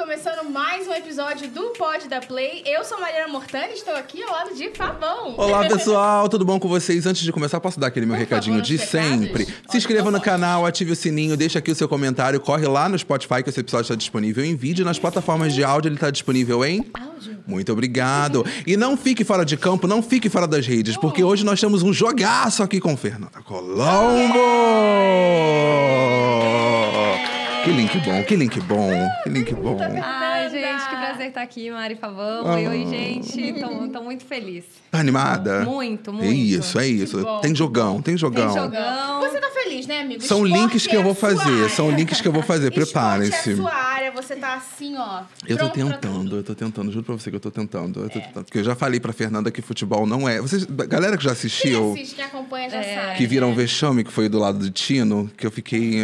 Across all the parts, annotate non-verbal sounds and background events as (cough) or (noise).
começando mais um episódio do Pod da Play. Eu sou Mariana Mortani, estou aqui ao lado de Fabão. Olá, (laughs) pessoal, tudo bom com vocês? Antes de começar, posso dar aquele meu Por recadinho favor, de nos recados. sempre? Se inscreva por no canal, ative o sininho, deixa aqui o seu comentário, corre lá no Spotify que esse episódio está disponível em vídeo, nas plataformas de áudio ele está disponível em Áudio. Muito obrigado. E não fique fora de campo, não fique fora das redes, porque hoje nós temos um jogaço aqui com Fernanda Colombo. Que link bom, que link bom, que link bom. Ai, gente, que prazer estar aqui, Mari Favão. Ah. Oi, oi, gente. Tô, tô muito feliz. Tá animada? Muito, É muito. isso, é isso. Tem jogão, tem jogão. Tem jogão. Você tá feliz, né, amigo? São Esporte links que eu é vou a sua fazer, área. são links que eu vou fazer, (laughs) preparem-se. é sua área, você tá assim, ó. Eu tô tentando, eu tô tentando, juro pra você que eu tô tentando. Eu tô tentando. Porque eu já falei pra Fernanda que futebol não é. Vocês, galera que já Quem assistiu, assiste, quem acompanha já É. sabe. que viram o vexame que foi do lado do Tino, que eu fiquei.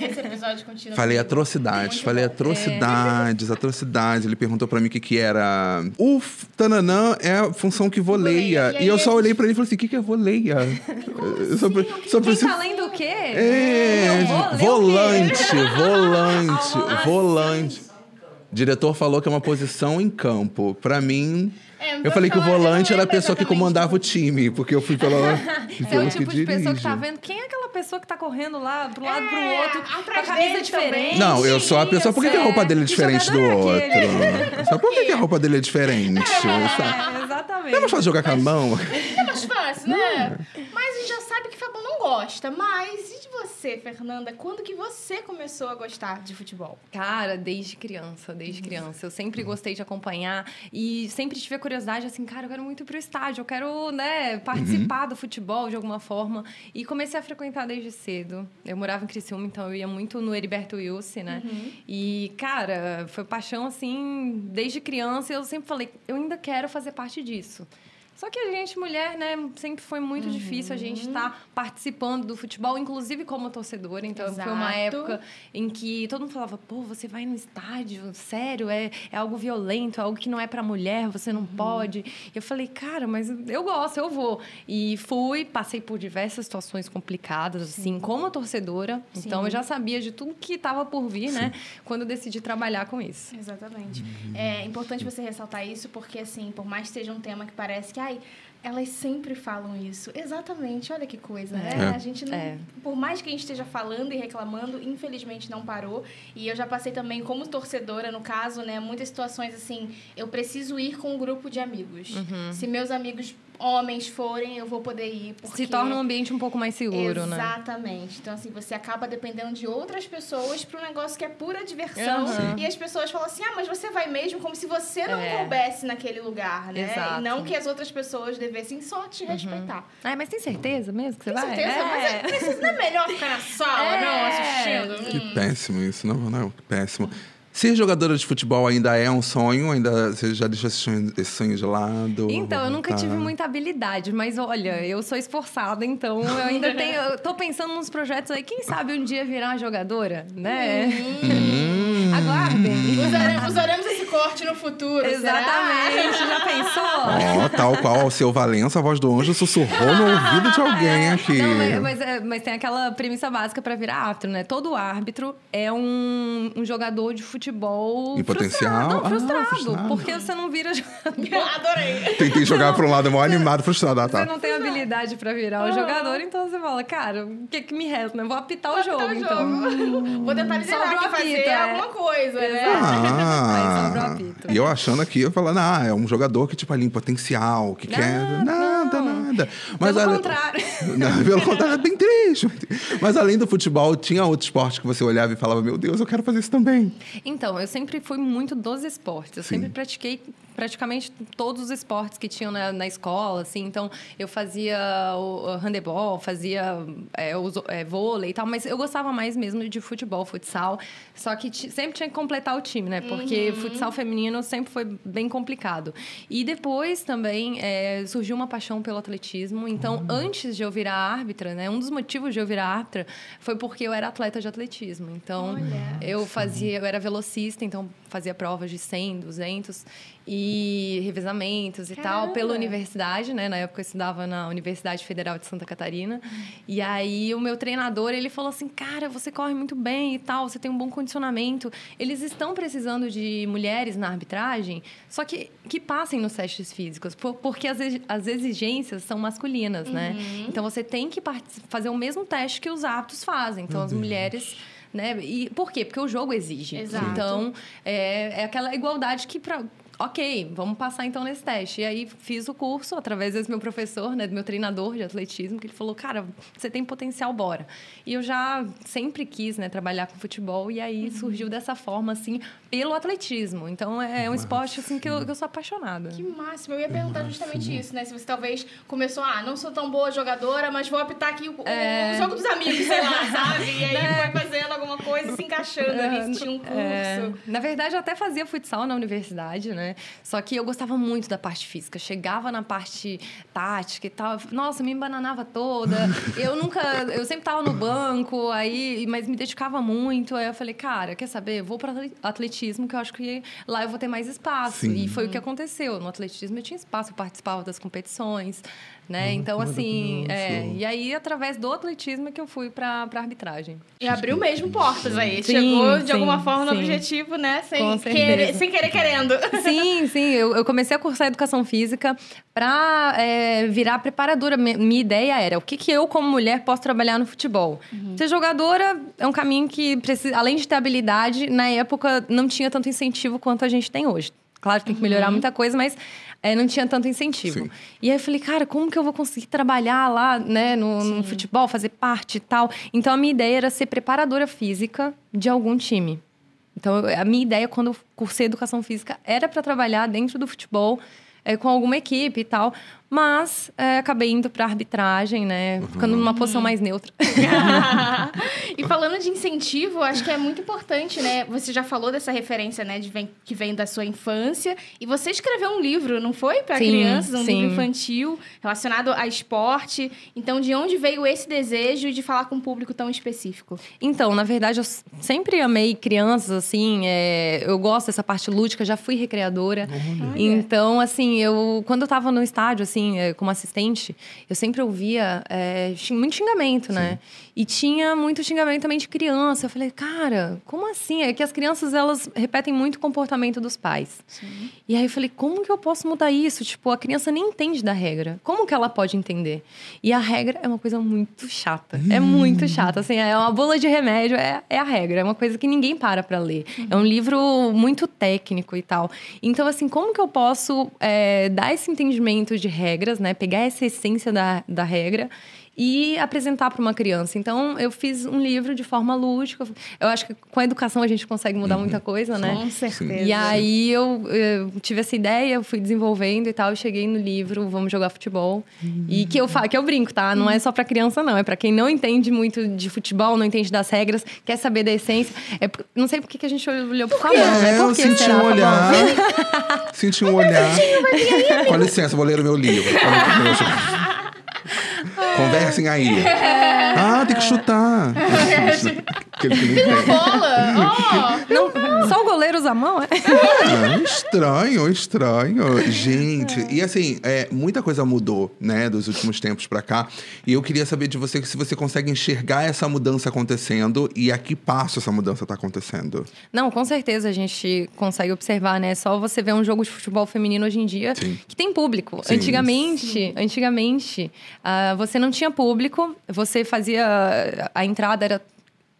Esse episódio continua. Falei atrocidades, falei bom. atrocidades, atrocidades. Ele perguntou pra mim o que que era. O tananã é a função que voleia. E E eu só olhei pra ele e falei assim: o que que é voleia? (laughs) Só, pre- só Quem preciso- tá lendo o quê? É, vou ler o quê? volante, (laughs) volante, volante. Diretor falou que é uma posição em campo. Pra mim, É, eu falei que o volante era a pessoa que comandava o time, porque eu fui pela (laughs) É o tipo que de pessoa que dirige. tá vendo. Quem é aquela pessoa que tá correndo lá pro lado É, pro outro com a camisa diferente? Não, eu sou a pessoa. Por que, que a roupa dele é Que diferente do outro? (laughs) é? Só por que, que a roupa dele é diferente? É, exatamente. Não é mais fácil jogar com a mão? (laughs) É mais fácil, né? Mas a gente já sabe que gosta. Mas e de você, Fernanda? Quando que você começou a gostar de futebol? Cara, desde criança, desde criança. Eu sempre gostei de acompanhar e sempre tive a curiosidade, assim, cara, eu quero muito ir pro estádio, eu quero, né, participar do futebol de alguma forma. E comecei a frequentar desde cedo. Eu morava em Criciúma, então eu ia muito no Heriberto Wilson, né? E, cara, foi paixão, assim, desde criança. E eu sempre falei, eu ainda quero fazer parte disso. Só que a gente, mulher, né, sempre foi muito difícil a gente estar participando do futebol, inclusive como torcedora. Então, foi uma Exato. época em que todo mundo falava, pô, você vai no estádio, sério, é, é algo violento, é algo que não é pra mulher, você não pode. E eu falei, cara, mas eu gosto, eu vou. E fui, passei por diversas situações complicadas, assim, como torcedora. Então, eu já sabia de tudo que estava por vir, né, quando eu decidi trabalhar com isso. Exatamente. É importante você ressaltar isso porque, assim, por mais que seja um tema que parece que, elas sempre falam isso. Exatamente, olha que coisa, né? É. A gente não. É. Por mais que a gente esteja falando e reclamando, infelizmente não parou. E eu já passei também, como torcedora, no caso, né? Muitas situações assim, eu preciso ir com um grupo de amigos. Uhum. Se meus amigos homens forem, eu vou poder ir. Porque... Se torna um ambiente um pouco mais seguro, né? Exatamente. Então, assim, você acaba dependendo de outras pessoas para um negócio que é pura diversão. Aham. E as pessoas falam assim, ah, mas você vai mesmo como se você não É. coubesse naquele lugar, né? Exato. E não que as outras pessoas devessem só te respeitar. Ai, mas tem certeza mesmo que você Com vai? certeza, mas é, precisa- não é melhor ficar na sala, É. não, assistindo? Que Hum. péssimo isso, não, não, que péssimo. Ser jogadora de futebol ainda é um sonho? Ainda você já deixou esse sonho, esse sonho de lado? Então, eu nunca Tá. tive muita habilidade, mas olha, eu sou esforçada, então eu ainda tenho. Eu tô pensando nos projetos aí, quem sabe um dia virar jogadora, né? Hum. Aguardem. Usaremos, usaremos esse corte no futuro, Exatamente, já pensou? Ó, tal qual o seu Valença, a voz do anjo sussurrou no ouvido de alguém aqui. Não, mas, mas, é- mas tem aquela premissa básica pra virar árbitro, né? Todo árbitro é um, um jogador de futebol Em potencial? frustrado. Não, Ah, frustrado, frustrado. porque você não vira jogador. será? Adorei. Tentei jogar pra um lado mó animado, frustrado. Ah, Você tá. não tem habilidade pra virar o jogador, então você fala, cara, o que, que me resta? né? Vou apitar o jogo, Tá o então. jogo. Vou tentar liderar Sobrou aqui, a fazer é. alguma coisa, né? Aí sobrou (laughs) Ah, e eu achando aqui, eu falando, ah, é um jogador que, tipo, ali, em potencial, que quer. Nada, não. nada. Mas Pelo olha- contrário. (laughs) Não, pelo contrário, é bem triste. Mas além do futebol, tinha outro esporte que você olhava e falava, meu Deus, eu quero fazer isso também. Então, eu sempre fui muito dos esportes. Eu Sim. sempre pratiquei praticamente todos os esportes que tinham na, na escola, assim. Então, eu fazia o, handebol, fazia é, o, é, vôlei e tal. Mas eu gostava mais mesmo de futebol, futsal. Só que sempre tinha que completar o time, né? Porque futsal feminino sempre foi bem complicado. E depois também é, surgiu uma paixão pelo atletismo. Então, antes de eu virar árbitra, né? Um dos motivos de eu virar árbitra foi porque eu era atleta de atletismo. Então, Olha. eu fazia, eu era velocista, então fazia provas de 100, 200. e revezamentos e Caramba. tal pela universidade, né? Na época eu estudava na Universidade Federal de Santa Catarina. E aí o meu treinador, ele falou assim: "Cara, você corre muito bem e tal, você tem um bom condicionamento. Eles estão precisando de mulheres na arbitragem, só que que passem nos testes físicos, por- porque as, ex- as exigências são masculinas, né? Então você tem que fazer o mesmo teste que os aptos fazem. Então as mulheres né? E por quê? Porque o jogo exige. Exato. Então, é, é aquela igualdade que pra, Ok, vamos passar então nesse teste. E aí fiz o curso através desse meu professor, né, do meu treinador de atletismo, que ele falou, cara, você tem potencial, bora. E eu já sempre quis, né, trabalhar com futebol e aí surgiu dessa forma, assim, pelo atletismo. Então é um esporte, assim, que eu, que eu sou apaixonada. Que máximo. Eu ia perguntar justamente isso, né? Se você talvez começou, ah, não sou tão boa jogadora, mas vou apitar aqui o, o- o jogo dos amigos, sei lá, sabe? E aí (laughs) vai fazendo alguma coisa, se encaixando ali, se tinha um curso. É, na verdade, eu até fazia futsal na universidade, né? Só que eu gostava muito da parte física. Chegava na parte tática e tal. Nossa, me embananava toda. (laughs) eu nunca... Eu sempre tava no banco, aí... Mas me dedicava muito. Aí eu falei, cara, quer saber? Vou para atletismo, que eu acho que lá eu vou ter mais espaço. Sim. E foi o que aconteceu. No atletismo eu tinha espaço, eu participava das competições, né? então, assim... É, e aí, através do atletismo, é que eu fui pra, pra arbitragem. E abriu mesmo portas aí. Sim, Chegou de sim, alguma forma no objetivo, né? Sem Com querer, certeza. sem querer querendo. Sim, sim. Eu, eu comecei a cursar educação física para virar preparadora. Mi- Minha ideia era o que, que eu, como mulher, posso trabalhar no futebol. Ser jogadora é um caminho que, precisa, além de ter habilidade, na época não tinha tanto incentivo quanto a gente tem hoje. Claro que tem que melhorar muita coisa, mas é, não tinha tanto incentivo. Sim. E aí eu falei, cara, como que eu vou conseguir trabalhar lá, né, no, no futebol, fazer parte e tal? Então a minha ideia era ser preparadora física de algum time. Então, a minha ideia, quando eu cursei educação física, era para trabalhar dentro do futebol, eh, com alguma equipe e tal. Mas eh, acabei indo para arbitragem, né? Ficando numa posição mais neutra. e falando de incentivo, acho que é muito importante, né? Você já falou dessa referência, né, de vem, que vem da sua infância. E você escreveu um livro, não foi? Para crianças, um sim. livro infantil relacionado a esporte. Então, de onde veio esse desejo de falar com um público tão específico? Então, na verdade, eu sempre amei crianças, assim. é, eu gosto dessa parte lúdica, já fui recreadora. Então, assim, eu quando eu tava no estádio, assim, é, como assistente, eu sempre ouvia é, muito xingamento, né? E tinha muito xingamento também de criança. Eu falei, cara, como assim? É que as crianças, elas repetem muito o comportamento dos pais. E aí eu falei, como que eu posso mudar isso? Tipo, a criança nem entende da regra. Como que ela pode entender? E a regra é uma coisa muito chata. É muito chata. Assim, é uma bola de remédio, é, é a regra. É uma coisa que ninguém para pra ler. É um livro muito técnico e tal. Então, assim, como que eu posso é, dar esse entendimento de regras, né? Pegar essa essência da, da regra e apresentar para uma criança. Então, eu fiz um livro de forma lúdica. Eu acho que com a educação a gente consegue mudar muita coisa, né? Com certeza. E aí eu, eu tive essa ideia, eu fui desenvolvendo e tal, e cheguei no livro Vamos Jogar Futebol. E que eu falo, que eu brinco, tá? Não é só pra criança, não. É pra quem não entende muito de futebol, não entende das regras, quer saber da essência. É, não sei por que a gente olhou pro Fabão, né? É, Por eu que senti será, um olhar. senti um olhar. Com licença, vou ler o meu livro. (laughs) Conversem aí. Ah, tem que chutar. (laughs) Aquele que não (laughs) entende. Bola! Ó! Não, só o goleiro usa a mão, é? Ah, estranho, estranho. Gente, e assim, é, muita coisa mudou, né, dos últimos tempos pra cá. E eu queria saber de você se você consegue enxergar essa mudança acontecendo e a que passo essa mudança tá acontecendo. Não, com certeza a gente consegue observar, né? Só você ver um jogo de futebol feminino hoje em dia Sim. que tem público. Sim. Antigamente, antigamente, ah, você não tinha público, você fazia a entrada era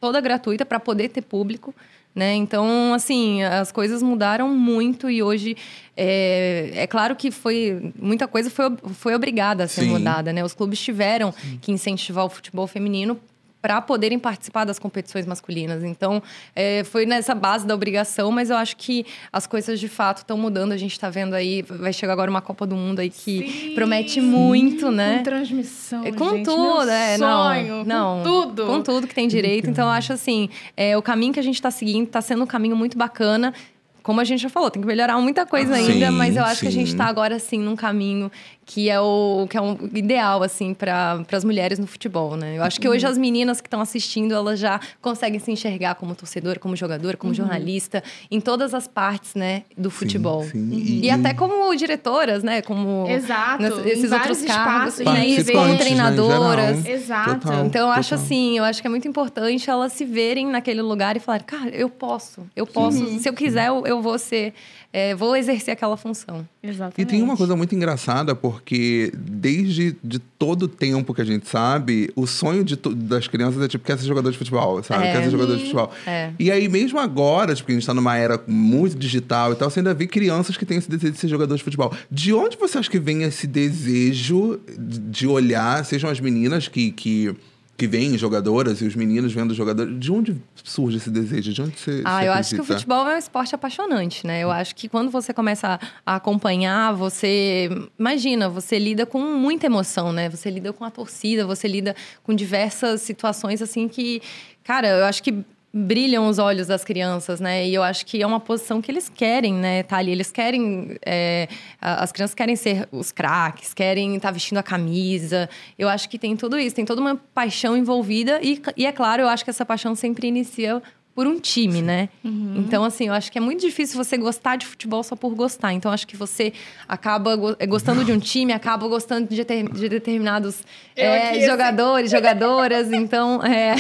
toda gratuita para poder ter público. Né? Então, assim, as coisas mudaram muito e hoje é, é claro que foi muita coisa foi, foi obrigada a ser Sim. mudada, né? Os clubes tiveram que incentivar o futebol feminino para poderem participar das competições masculinas. Então, é, foi nessa base da obrigação, mas eu acho que as coisas de fato estão mudando. A gente está vendo aí, vai chegar agora uma Copa do Mundo aí que Sim. promete muito, né? Com transmissão, É, com gente, tudo, meu é, sonho, não, não, com tudo. com tudo que tem direito. Então, eu acho assim, é, o caminho que a gente está seguindo está sendo um caminho muito bacana. Como a gente já falou, tem que melhorar muita coisa Ah, ainda, sim, mas eu acho que a gente sim. está agora sim num caminho que é o que é um ideal assim para as mulheres no futebol, né? Eu acho que hoje as meninas que estão assistindo, elas já conseguem se enxergar como torcedora, como jogadora, como jornalista, em todas as partes, né, do futebol. sim. E, E- até como diretoras, né, como Exato. ness- esses outros cargos, espaços, né, né, e como né, em treinadoras. geral. Exato. Total. Então, eu acho assim, eu acho que é muito importante elas se verem naquele lugar e falar, cara, eu posso, eu posso, se eu quiser, eu, eu vou ser, é, vou exercer aquela função. Exatamente. E tem uma coisa muito engraçada, porque desde de todo o tempo que a gente sabe, o sonho de das crianças é tipo, quer ser jogador de futebol, sabe? É. Quer ser jogador de futebol. É. E aí, mesmo agora, tipo, que a gente tá numa era muito digital e tal, você ainda vê crianças que têm esse desejo de ser jogador de futebol. De onde você acha que vem esse desejo de de olhar, sejam as meninas que. que que veem jogadoras e os meninos vendo jogadores. De onde surge esse desejo? De onde você. Ah, você eu acho que o acredita? futebol é um esporte apaixonante, né? Eu acho que quando você começa a acompanhar, você. Imagina, você lida com muita emoção, né? Você lida com a torcida, você lida com diversas situações, assim, que. Cara, eu acho que brilham os olhos das crianças, né? E eu acho que é uma posição que eles querem, né, tá ali. Eles querem... é, as crianças querem ser os craques, querem estar vestindo a camisa. Eu acho que tem tudo isso. Tem toda uma paixão envolvida. E, e é claro, eu acho que essa paixão sempre inicia por um time, né? Então, assim, eu acho que é muito difícil você gostar de futebol só por gostar. Então, acho que você acaba eh, gostando de um time, acaba gostando de, deter- de determinados aqui, assim. jogadores, jogadoras. Então, é...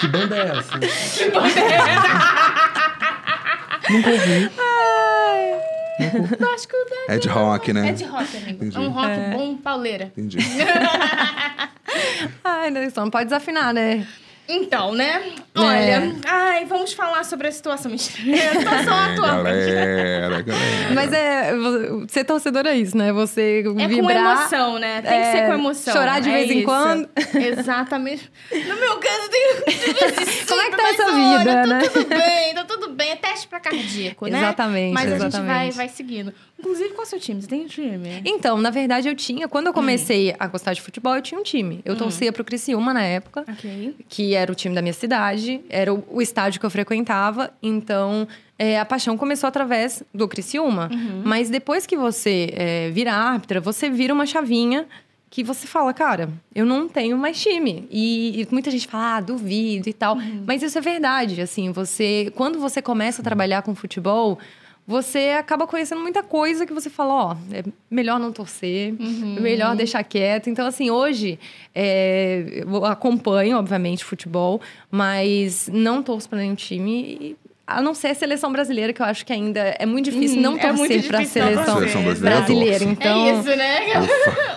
Que banda é essa? Nunca ouvi. Eu acho que o da- É de rock, né? É de rock, amigo. Entendi. É um rock bom, pauleira. Entendi. (laughs) Ai, né, só não pode desafinar, né? Então, né? É. Olha, ai, vamos falar sobre a situação. Mentira. A situação É, atual. galera, (laughs) galera. Mas é... Ser torcedor é isso, né? Você É com vibrar... emoção, né? Tem que é, ser com emoção. chorar de é vez em isso. quando. (laughs) Exatamente. No meu caso, tem vez em Como é que tá essa olha, vida, tá né? tudo bem, tá tudo bem. É teste pra cardíaco, né? Exatamente, Mas a gente exatamente. vai, vai seguindo. Inclusive, qual é o seu time? Você tem um time? Então, na verdade, eu tinha... Quando eu comecei a gostar de futebol, eu tinha um time. Eu torcia pro Criciúma na época. Ok. que era o time da minha cidade, era o, estádio que eu frequentava. Então, é, a paixão começou através do Criciúma. Mas depois que você é, vira árbitra, você vira uma chavinha que você fala, cara, eu não tenho mais time. E, e muita gente fala, ah, duvido e tal. Mas isso é verdade, assim, você... Quando você começa a trabalhar com futebol... Você acaba conhecendo muita coisa que você fala, ó, é melhor não torcer, é melhor deixar quieto. Então, assim, hoje é, eu acompanho, obviamente, futebol, mas não torço para nenhum time. e, A não ser a seleção brasileira, que eu acho que ainda é muito difícil Hum, não é torcer para a seleção, Seleção brasileira brasileira. torço. Então, É isso, né?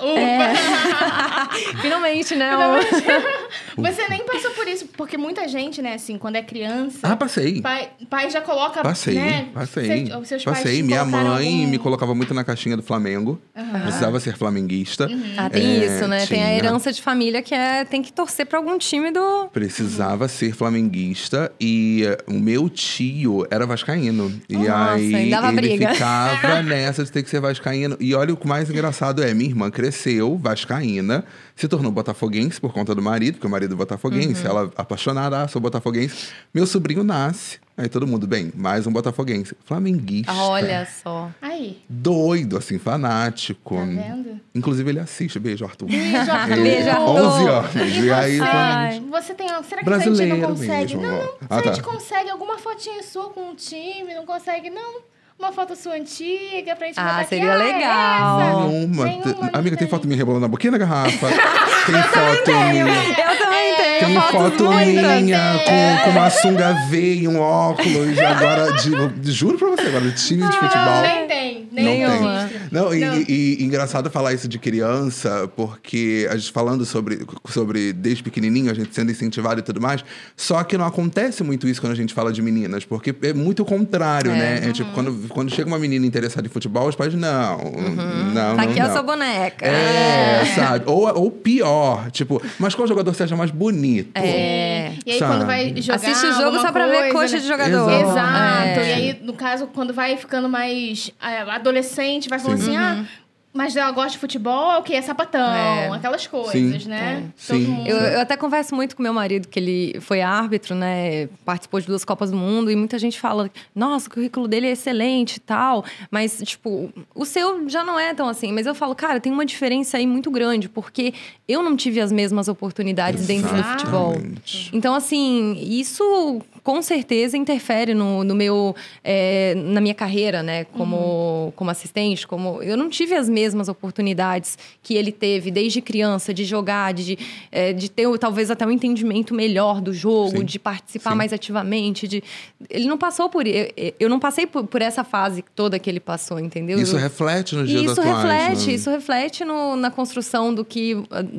Ufa. (laughs) finalmente, né? o- Você nem passou por isso, porque muita gente, né, assim, quando é criança. Ah, passei. Pai, pai já coloca. Passei, né, passei. seus pais passei. Minha mãe algum- me colocava muito na caixinha do Flamengo. Precisava ser flamenguista. Ah, tem É, isso, né? Tem a tinha. herança de família que é tem que torcer para algum time do. Precisava ser flamenguista e eh, o meu tio era vascaíno. E Nossa, aí dava ele briga. ficava (laughs) nessa de ter que ser vascaíno. E olha o que mais engraçado é, minha irmã cresceu vascaína, se tornou botafoguense por conta do marido, porque o marido é botafoguense, Uhum. ela apaixonada, ah, sou botafoguense. Meu sobrinho nasce. Aí todo mundo, bem, mais um botafoguense. Flamenguista. Olha só. Aí, Doido, assim, fanático. tá vendo? Inclusive ele assiste. Beijo, Arthur. Beijo, Arthur. Beijo, Arthur. 11 anos. E E, aí, você, Ai. você tem. Será que a gente não Brasileiro consegue? mesmo, Não, Ah, a gente tá. consegue alguma fotinha sua com um time, não consegue, não? Uma foto sua antiga pra gente Ah, botar aqui. seria é legal. essa? Nenhuma. Nenhuma, Tem- não Amiga, tem tem. foto minha rebolando na boquinha da garrafa. (laughs) tem foto minha. Eu também tenho. Tem fotos foto muitas. minha com, com uma sunga V e um óculos. Agora, de, juro pra você, agora, de time de futebol. Nem tem, nem Nenhuma. existe. Não, e, Não. e- e engraçado falar isso de criança, porque a gente falando sobre, sobre desde pequenininho, a gente sendo incentivado e tudo mais, só que não acontece muito isso quando a gente fala de meninas, porque é muito o contrário, É. né? É tipo, quando, quando chega uma menina interessada em futebol, os pais, não, não, Tá não, aqui não. a sua boneca. É, sabe? Ou, ou pior, tipo, mas qual jogador você acha mais bonito? É. E aí, Sabe? quando vai jogar. Assiste o jogo só pra ver coisa, coxa né? de jogador. Exato. É. E aí, no caso, quando vai ficando mais é, adolescente, vai falando Sim. assim: ah, Mas ela gosta de futebol, é o quê? É sapatão, É. aquelas coisas, Sim. né? É. Todo Sim. mundo. Eu, eu até converso muito com meu marido, que ele foi árbitro, né? Participou de duas Copas do Mundo, e muita gente fala, nossa, o currículo dele é excelente e tal. Mas, tipo, o seu já não é tão assim. Mas eu falo, cara, tem uma diferença aí muito grande, porque eu não tive as mesmas oportunidades dentro do futebol. Exatamente. Então, assim, isso com certeza interfere no, no meu, é, na minha carreira, né? Como, como assistente, como eu não tive as mesmas oportunidades que ele teve desde criança de jogar, de, é, de ter talvez até um entendimento melhor do jogo, Sim. de participar Sim. mais ativamente. De, ele não passou por, eu, não passei por, por essa fase toda que ele passou, entendeu? Isso Eu- reflete nos dias e isso atuais. reflete, né? isso reflete no- na construção do que,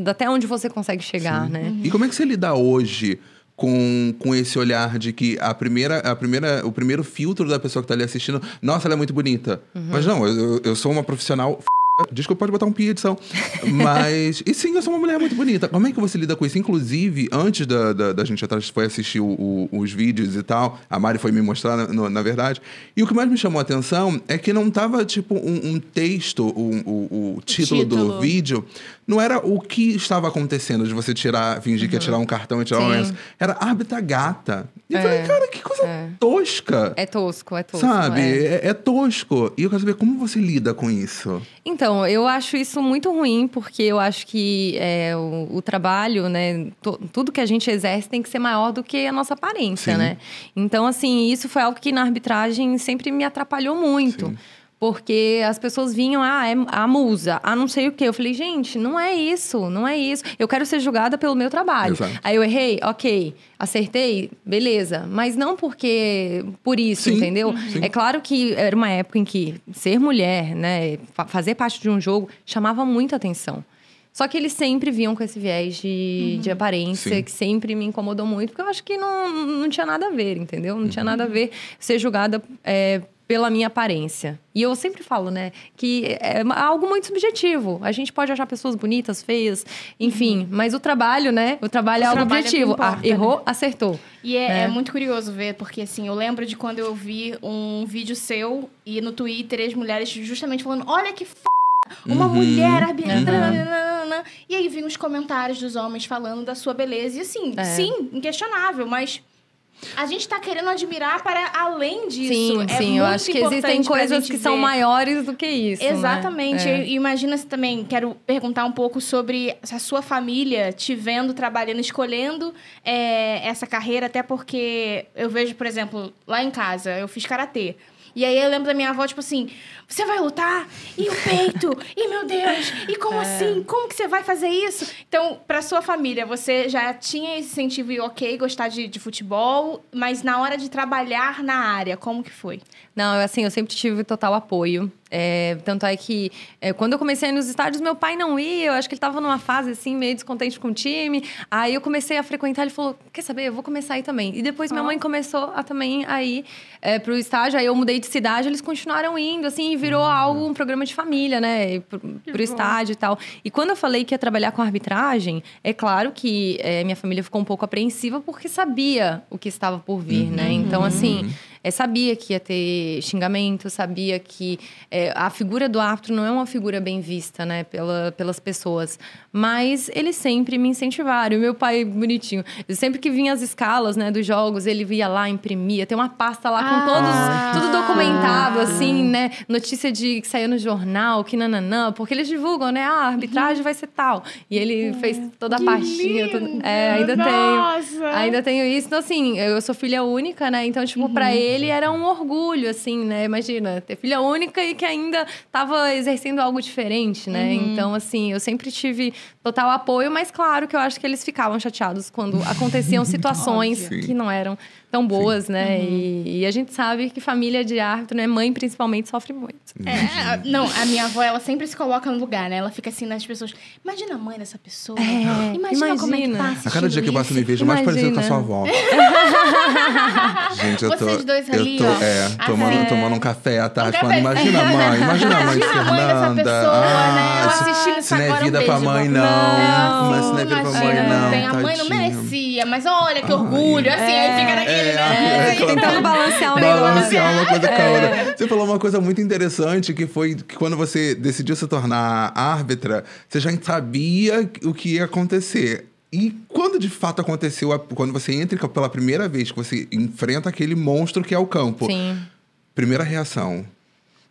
até onde você consegue chegar, né? E como é que você lida hoje com, com esse olhar de que a primeira, a primeira, o primeiro filtro da pessoa que tá ali assistindo, nossa, ela é muito bonita. Uhum. Mas não, eu, eu sou uma profissional. f***. Desculpa, pode botar um pi edição. (laughs) Mas. e sim, eu sou uma mulher muito bonita. Como é que você lida com isso? Inclusive, antes da, da, da gente atrás foi assistir o- o- os vídeos e tal, a Mari foi me mostrar, na, na verdade. E o que mais me chamou a atenção é que não tava, tipo, um, um texto, um- o, o título, do título. vídeo, não era o que estava acontecendo de você tirar, fingir que ia tirar um cartão e tirar Sim. uma doença. Era árbitra gata. E eu É. falei, cara, que coisa É. tosca. É tosco, é tosco. Sabe? é. É. é tosco. E eu quero saber como você lida com isso. Então, eu acho isso muito ruim, porque eu acho que é, o, o trabalho, né, tudo que a gente exerce tem que ser maior do que a nossa aparência, Sim. né? Então, assim, isso foi algo que na arbitragem sempre me atrapalhou muito. Sim. Porque as pessoas vinham, ah, é a musa, ah, não sei o quê. Eu falei, gente, não é isso, não é isso. Eu quero ser julgada pelo meu trabalho. Exato. Aí eu errei, ok. Acertei, beleza. Mas não porque por isso, Sim, entendeu? sim. É claro que era uma época em que ser mulher, né, fa- fazer parte de um jogo chamava muita atenção. Só que eles sempre vinham com esse viés de, de aparência, Sim. que sempre me incomodou muito, porque eu acho que não, não tinha nada a ver, entendeu? Não tinha nada a ver ser julgada é, pela minha aparência. E eu sempre falo, né, que é algo muito subjetivo. A gente pode achar pessoas bonitas, feias, enfim, mas o trabalho, né? O trabalho O é algo trabalho é objetivo. importa, Ah, errou, né? acertou. E é, né? é muito curioso ver, porque assim, eu lembro de quando eu vi um vídeo seu e no Twitter as mulheres justamente falando: olha que f... uma Uhum. mulher arbitrando. Uhum. nananana." E aí vinham os comentários dos homens falando da sua beleza. E assim, É. sim, inquestionável, mas. A gente tá querendo admirar para além disso. Sim, é sim, eu acho que existem coisas que são ver. maiores do que isso. né? Exatamente. É. E imagina-se também, quero perguntar um pouco sobre a sua família te vendo trabalhando, escolhendo é, essa carreira, até porque eu vejo, por exemplo, lá em casa, eu fiz karatê. E aí eu lembro da minha avó, tipo assim, você vai lutar? E o peito? e meu Deus? E como assim? Como que você vai fazer isso? Então, pra sua família, você já tinha esse incentivo e ok, gostar de, de futebol, mas na hora de trabalhar na área, como que foi? Não, assim, eu sempre tive total apoio. É, tanto é que é, quando eu comecei a ir nos estádios, meu pai não ia. Eu acho que ele estava numa fase assim, meio descontente com o time. Aí eu comecei a frequentar, ele falou: Quer saber? Eu vou começar a ir também. E depois minha mãe começou a também a ir é, pro estádio. Aí eu mudei de cidade, eles continuaram indo, assim, e virou algo, um programa de família, né? Pro, pro estádio e tal. E quando eu falei que ia trabalhar com arbitragem, é claro que é, minha família ficou um pouco apreensiva porque sabia o que estava por vir, né? Então, assim. É, sabia que ia ter xingamento, sabia que é, a figura do árbitro não é uma figura bem vista, né, pela, pelas pessoas. Mas eles sempre me incentivaram. E meu pai, bonitinho, sempre que vinha as escalas, né, dos jogos, ele via lá, imprimia. Tem uma pasta lá com Ah. todos, tudo documentado, assim, né, notícia de que saía no jornal, que nananã, porque eles divulgam, né, ah, a arbitragem vai ser tal. E ele fez toda a Que pastinha. É, ainda tenho. Nossa! Ainda tenho isso. Então, assim, eu sou filha única, né? Então, tipo, pra ele era um orgulho, assim, né? Imagina, ter filha única e que ainda tava exercendo algo diferente, né? Então, assim, eu sempre tive total apoio, mas claro que eu acho que eles ficavam chateados quando aconteciam (laughs) situações que não eram tão boas, né? E, e a gente sabe que família de árbitro, né? Mãe, principalmente, sofre muito. É, a- não, a minha avó, ela sempre se coloca no lugar, né? Ela fica assim nas pessoas. Imagina a mãe dessa pessoa. É, imagina, como é que imagina. tá A cada dia que eu passo me vejo mais parecido com a Imagina. sua avó. (laughs) Gente, eu tô, Vocês dois eu ali, tô, ó. é, tomando, É. tomando um café à tarde, Um falando, imagina a mãe, (laughs) imagina a mãe de Imagina a mãe dessa Fernanda. pessoa, né? Eu se- assistindo se não é vida pra mãe, não. Não é vida pra mãe, imagina, não. Tem, a mãe não tadinha. merecia, mas olha que orgulho. Assim, aí fica naquele, É, né? é, claro. Tentando balancear o negócio. Balancear uma coisa com a É. outra. Você falou uma coisa muito interessante, que foi que quando você decidiu se tornar árbitra, você já sabia o que ia acontecer. E quando de fato aconteceu, a- quando você entra pela primeira vez, que você enfrenta aquele monstro que é o campo, Sim. primeira reação.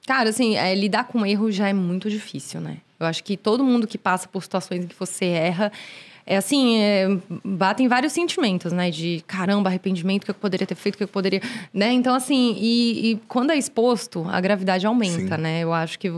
Cara, assim, é, lidar com erro já é muito difícil, né? Eu acho que todo mundo que passa por situações em que você erra, é assim, é, batem vários sentimentos, né? De caramba, arrependimento, o que eu poderia ter feito, o que eu poderia. Né? Então, assim, e, e quando é exposto, a gravidade aumenta, Sim. né? Eu acho que.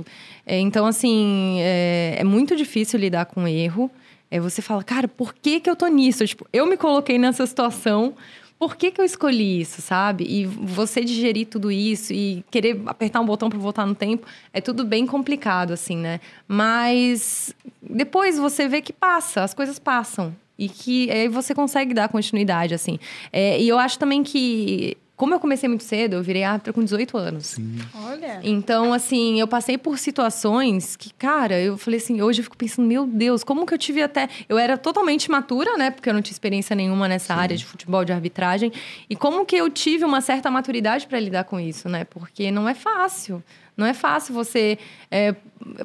é, então, assim, é, é muito difícil lidar com erro. É, você fala, cara, por que, que eu tô nisso? Tipo, eu me coloquei nessa situação. Por que, que eu escolhi isso, sabe? E você digerir tudo isso e querer apertar um botão para voltar no tempo, é tudo bem complicado, assim, né? Mas depois você vê que passa, as coisas passam. E que aí você consegue dar continuidade, assim. É, e eu acho também que, como eu comecei muito cedo, eu virei árbitra com 18 anos. Olha. Então, assim, eu passei por situações que, cara, eu falei assim, hoje eu fico pensando, meu Deus, como que eu tive até. Eu era totalmente matura, né? Porque eu não tinha experiência nenhuma nessa área de futebol, de arbitragem. E como que eu tive uma certa maturidade para lidar com isso, né? Porque não é fácil. Não é fácil você. é,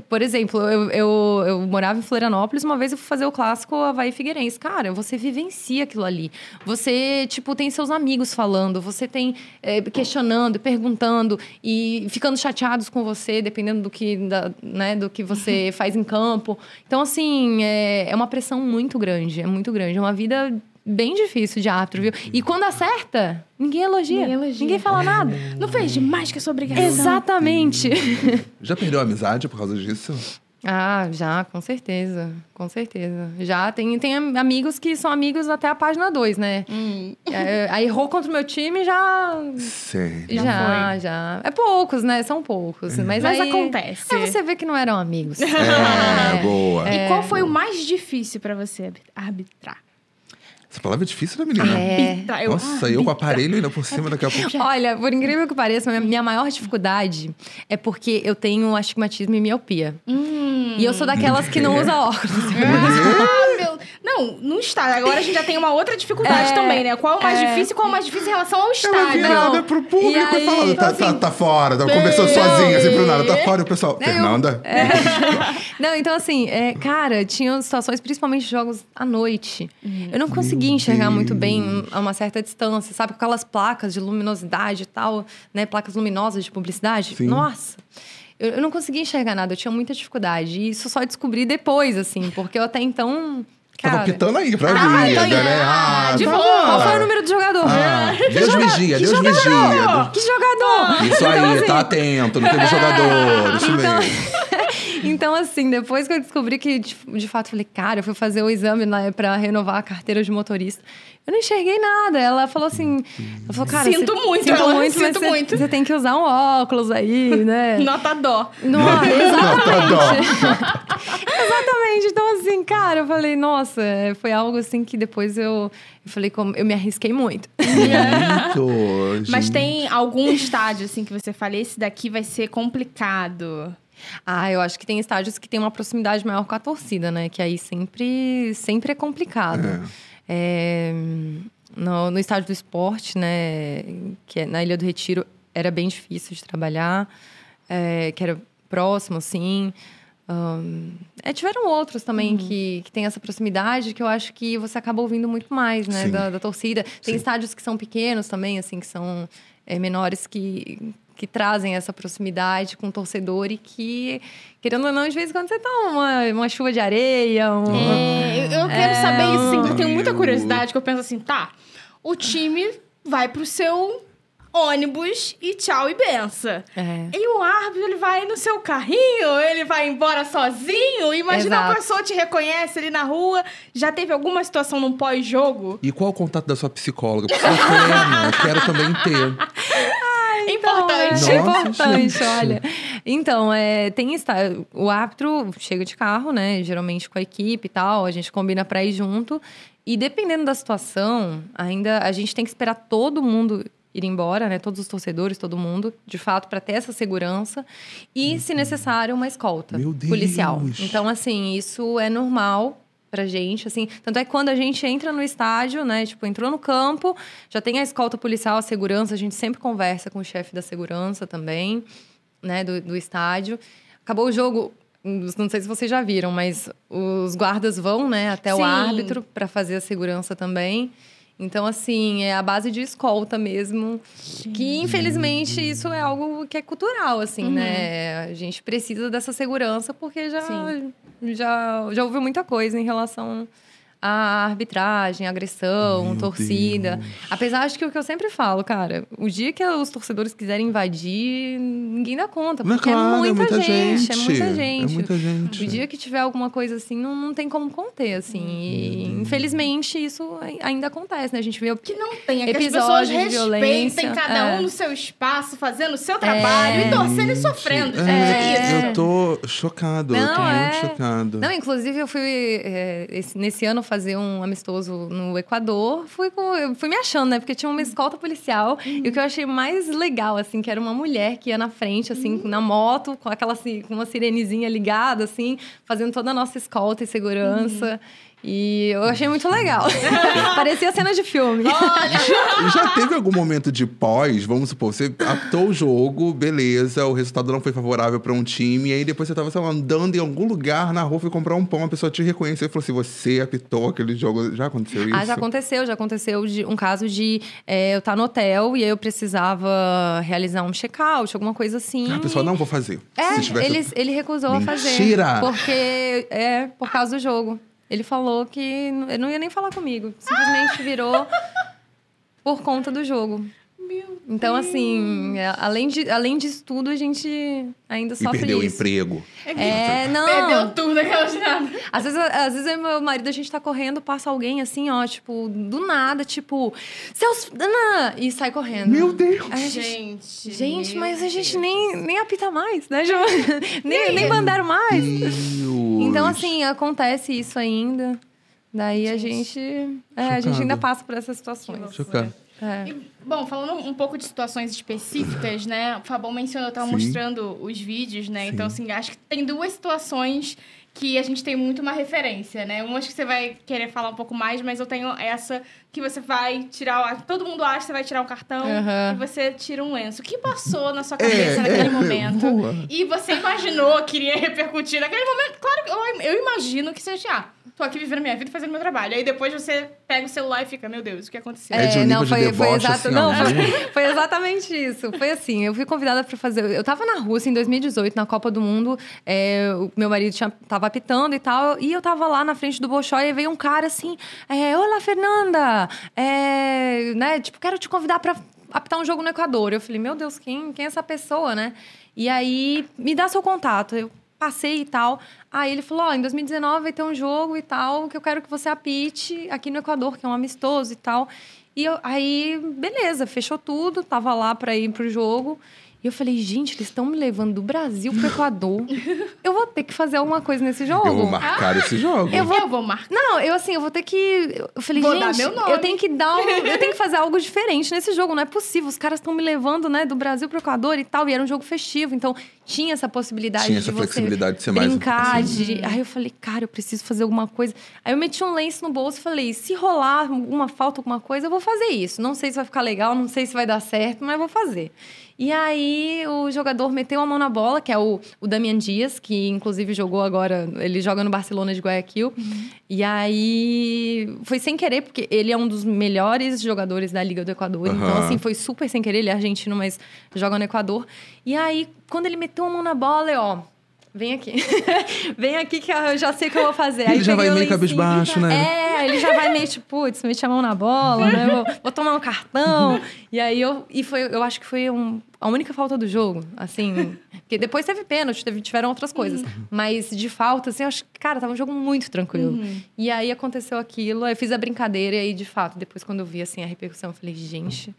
por exemplo, eu, eu, eu morava em Florianópolis, uma vez eu fui fazer o clássico Havaí Figueirense. Cara, você vivencia aquilo ali. Você, tipo, tem seus amigos falando, você tem é, questionando, perguntando e ficando chateados com você, dependendo do que, da, né, do que você (laughs) faz em campo. Então, assim, é, é uma pressão muito grande, é muito grande. É uma vida bem difícil de árbitro, viu? E quando acerta, ninguém elogia. Ninguém elogia. Ninguém fala nada. Não fez demais que a sua obrigação. Exatamente. Já perdeu a amizade por causa disso? Ah, já, com certeza. Com certeza. Já tem, tem am- amigos que são amigos até a página 2, né? Hum. É, aí errou contra o meu time, já. Sério. Já Já, já. É poucos, né? São poucos. Mas, Mas aí, acontece. Aí você vê que não eram amigos. É, boa. (laughs) E qual foi o mais difícil pra você arbit- arbitrar? Essa palavra é difícil, né, menina? É. Eu- Nossa, eu com aparelho ainda por cima daqui a pouco. (laughs) Olha, por incrível que pareça, minha- minha maior dificuldade é porque eu tenho astigmatismo e miopia. Hum. E eu sou daquelas que não (laughs) usa óculos. Ah, Não, no estádio. Agora a gente já tem uma outra dificuldade (laughs) É, também, né? Qual é o mais é. difícil e qual é o mais difícil em relação ao Ela estádio? virada não. pro público E aí, falando, tá, então, tá, assim, tá fora, tá conversando sozinha, assim pro nada, tá fora. E o pessoal, eu- Fernanda? (laughs) Não, então assim, é, cara, tinha situações, principalmente jogos à noite. Eu não conseguia enxergar muito bem a uma certa distância, sabe? Com aquelas placas de luminosidade e tal, né? Placas luminosas de publicidade. Sim. Nossa! Eu, eu não conseguia enxergar nada, eu tinha muita dificuldade. E isso só descobri depois, assim, porque eu até então. Tava Cara, pitando aí pra Ah, vida, tô indo. né? Ah, De tá boa. Qual foi o número do jogador? Ah, Deus (laughs) vigia, Que Deus jogador? vigia. Que jogador? Isso aí, Então, assim, tá atento, não teve (laughs) jogador, isso Então, mesmo. Então, assim, depois que eu descobri que, de, de fato, eu falei, cara, eu fui fazer o exame lá pra renovar a carteira de motorista. Eu não enxerguei nada. Ela falou assim. Ela falou, cara. Sinto você- muito, sinto ela, muito, sinto você- muito. Você tem que usar um óculos aí, né? (laughs) Nota dó. Não, Nota exatamente. (laughs) exatamente. Então, assim, cara, eu falei, nossa, é, foi algo assim que depois eu, eu falei, como eu me arrisquei muito. Muito, Mas tem algum estádio, assim, que você fala, esse daqui vai ser complicado. Ah, eu acho que tem estádios que tem uma proximidade maior com a torcida, né? Que aí sempre, sempre é complicado. É, no, no estádio do esporte, né? Que é na Ilha do Retiro, era bem difícil de trabalhar. é, que era próximo, assim. Ahn, é, tiveram outros também que, que tem essa proximidade que eu acho que você acaba ouvindo muito mais, né? Da, da torcida. Tem Sim. estádios que são pequenos também, assim, que são é, menores que, que trazem essa proximidade com o torcedor e que, querendo ou não, de vez em quando você toma uma, uma chuva de areia, um... É, eu, eu quero saber isso, assim, eu tenho muita curiosidade, que eu penso assim, tá, o time vai pro seu ônibus e tchau e benção. É. E o árbitro, ele vai no seu carrinho, ele vai embora sozinho. Imagina a Exato. pessoa te reconhece ali na rua. Já teve alguma situação num pós-jogo? E qual o contato da sua psicóloga? Porque eu quero, eu quero também ter. (laughs) Importante. É importante, olha. (laughs) Então, é, tem esta- o árbitro chega de carro, né? Geralmente com a equipe e tal, a gente combina pra ir junto. E dependendo da situação, ainda a gente tem que esperar todo mundo ir embora, né? Todos os torcedores, todo mundo, de fato, para ter essa segurança. E, se necessário, uma escolta Meu Deus! policial. Então, assim, isso é normal pra gente, assim. Tanto é que quando a gente entra no estádio, né? Tipo, entrou no campo, já tem a escolta policial, a segurança, a gente sempre conversa com o chefe da segurança também, né? Do, do estádio. Acabou o jogo. Não sei se vocês já viram, mas os guardas vão, né, até Sim. o árbitro para fazer a segurança também. Então, assim, é a base de escolta mesmo. Que, infelizmente, isso é algo que é cultural, assim, né? A gente precisa dessa segurança porque já, Sim. Já, já houve muita coisa em relação à arbitragem, agressão, Meu torcida. Deus. Apesar de que o que eu sempre falo, cara, o dia que os torcedores quiserem invadir, ninguém dá conta. Porque claro, é, muita gente, é muita É gente. muita gente. O dia que tiver alguma coisa assim, não, não tem como conter, assim. E, infelizmente, isso ai- ainda acontece, né? A gente vê... Que não tem, é que as Episódios pessoas de respeitem violência, cada é. um no seu espaço, fazendo o seu trabalho e torcendo e sofrendo. É, É. Eu tô chocado, eu Não, tô é. muito chocado. Não, inclusive eu fui é, esse- nesse ano fazer um amistoso no Equador. Fui, com, fui me achando, né? Porque tinha uma escolta policial. E o que eu achei mais legal, assim, que era uma mulher que ia na frente, assim, na moto, com aquela com uma sirenezinha ligada, assim, fazendo toda a nossa escolta e segurança. E eu achei muito legal. (laughs) Parecia cena de filme. E já teve algum momento de pós, vamos supor, você apitou o jogo, beleza, o resultado não foi favorável pra um time, e aí depois você tava, sei lá, andando em algum lugar na rua, foi comprar um pão, a pessoa te reconheceu e falou assim: você apitou aquele jogo. Já aconteceu isso? Ah, já aconteceu, já aconteceu de, um caso de é, eu estar no hotel e aí eu precisava realizar um check-out, alguma coisa assim. Ah, a pessoa não vou fazer. É, Se tivesse- ele, ele recusou a fazer. Mentira! Porque é por causa do jogo. Ele falou que não ia nem falar comigo. Simplesmente virou por conta do jogo. Meu Então, assim, é, além, de, além disso tudo, a gente ainda E sofre perdeu o isso. emprego. É, não. Perdeu tudo aquela nada. Às vezes, às vezes eu e meu marido, a gente tá correndo, passa alguém assim, ó, tipo, do nada, tipo, seus. Nanã", E sai correndo. Meu Deus! Aí gente, Gente. gente, mas a gente Deus. nem, nem apita mais, né? (laughs) Nem, nem bandeira mais. Deus. Então, assim, acontece isso ainda. Daí a gente. É, a gente ainda passa por essas situações. Chocado. É. E, bom, falando um pouco de situações específicas, né? O Fabão mencionou, eu tava Sim. mostrando os vídeos, né? Então, assim, acho que tem duas situações que a gente tem muito uma referência, né? Uma acho que você vai querer falar um pouco mais, mas eu tenho essa que você vai tirar. Todo mundo acha que você vai tirar um cartão Aham. e você tira um lenço. O que passou na sua cabeça É, naquele é, momento? boa. E você imaginou que iria repercutir naquele momento? Claro que eu, eu imagino que seja, ah, tô aqui vivendo minha vida e fazendo meu trabalho. Aí depois você pega o celular e fica, meu Deus, o que aconteceu? É de um nível de deboche, assim, não, foi, (laughs) foi exatamente isso. Foi assim, eu fui convidada para fazer. Eu tava na Rússia em 2018, na Copa do Mundo. é, o meu marido tinha, tava apitando e tal. E eu tava lá na frente do Bolshoi e veio um cara assim: é, Olá, Fernanda! É, né, tipo, quero te convidar para apitar um jogo no Equador. Eu falei, meu Deus, quem, quem é essa pessoa, né? E aí, me dá seu contato. Eu passei e tal. Aí ele falou, ó, em 2019 vai ter um jogo e tal, que eu quero que você apite aqui no Equador, que é um amistoso e tal. E eu, aí, beleza, fechou tudo, tava lá pra ir pro jogo. E eu falei, gente, eles estão me levando do Brasil pro Equador. (laughs) eu vou ter que fazer alguma coisa nesse jogo. Eu vou marcar esse jogo. Eu vou, eu vou marcar. Não, eu assim, eu vou ter que. Eu falei, Vou gente, dar meu nome. eu tenho que dar um, Eu tenho que fazer algo (laughs) diferente nesse jogo. Não é possível. Os caras estão me levando, né, do Brasil pro Equador e tal. E era um jogo festivo. Então, tinha essa possibilidade Tinha de essa você flexibilidade de ser mais- brincar. Sim. De... Aí eu falei, cara, eu preciso fazer alguma coisa. Aí eu meti um lenço no bolso e falei, se rolar alguma falta, alguma coisa, eu vou fazer isso. Não sei se vai ficar legal, não sei se vai dar certo, mas eu vou fazer. E aí o jogador meteu a mão na bola, que é o, o Damian Dias, que inclusive jogou agora, ele joga no Barcelona de Guayaquil. E aí foi sem querer, porque ele é um dos melhores jogadores da Liga do Equador. Então, Aham. assim, foi super sem querer. Ele é argentino, mas joga no Equador. E aí, quando ele meteu a mão na bola, eu, ó. Vem aqui. (laughs) Vem aqui que eu já sei o que eu vou fazer. Ele Aí já vai meio cabisbaixo, né? É, ele já vai meio (laughs) tipo, putz, meti a mão na bola, né? Vou, vou tomar um cartão. E aí eu. E foi, eu acho que foi um- a única falta do jogo. Assim. Porque depois teve pênalti, teve, tiveram outras coisas. Mas de falta, assim, eu acho que, cara, tava um jogo muito tranquilo. E aí aconteceu aquilo, aí eu fiz a brincadeira, e aí, de fato, depois quando eu vi assim, a repercussão, eu falei, gente.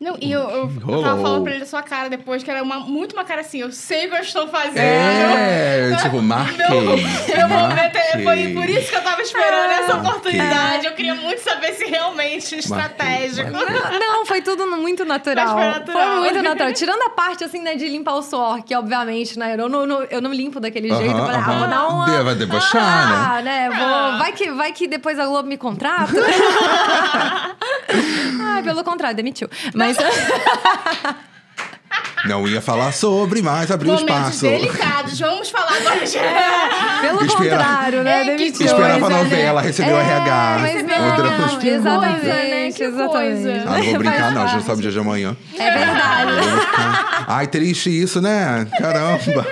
Não, e eu, eu, eu tava falando pra ele da sua cara depois, que era uma, muito uma cara assim, eu sei o que eu estou fazendo. É, tipo, marquei. Meu, meu momento é, foi marquei. por isso que eu tava esperando essa Marquei. oportunidade. Eu queria muito saber se realmente estratégico. marquei. Não, não, foi tudo muito natural. Mas foi natural. Foi muito natural. Tirando a parte, assim, né, de limpar o suor, que obviamente, né, eu não, não- eu não limpo daquele jeito. Eu Aham, falei, ah, aham. vou dar uma... Vai debochar, ah, né? Vou... Vai, que, vai que depois a Globo me contrata. Ai, (laughs) (laughs) pelo contrário, demitiu. Mas... (laughs) Não ia falar sobre, mas abriu Momentos espaço. delicados. Vamos falar agora de... Pelo Espera- contrário, né? É, que Demitiu. Esperava a coisa, novela, recebeu É, RH. mas outra não, coisa. exatamente, coisa, né? Que exatamente. coisa. Ah, não vou brincar, não, a gente sabe o dia de amanhã. É verdade. Ai, triste isso, né? Caramba.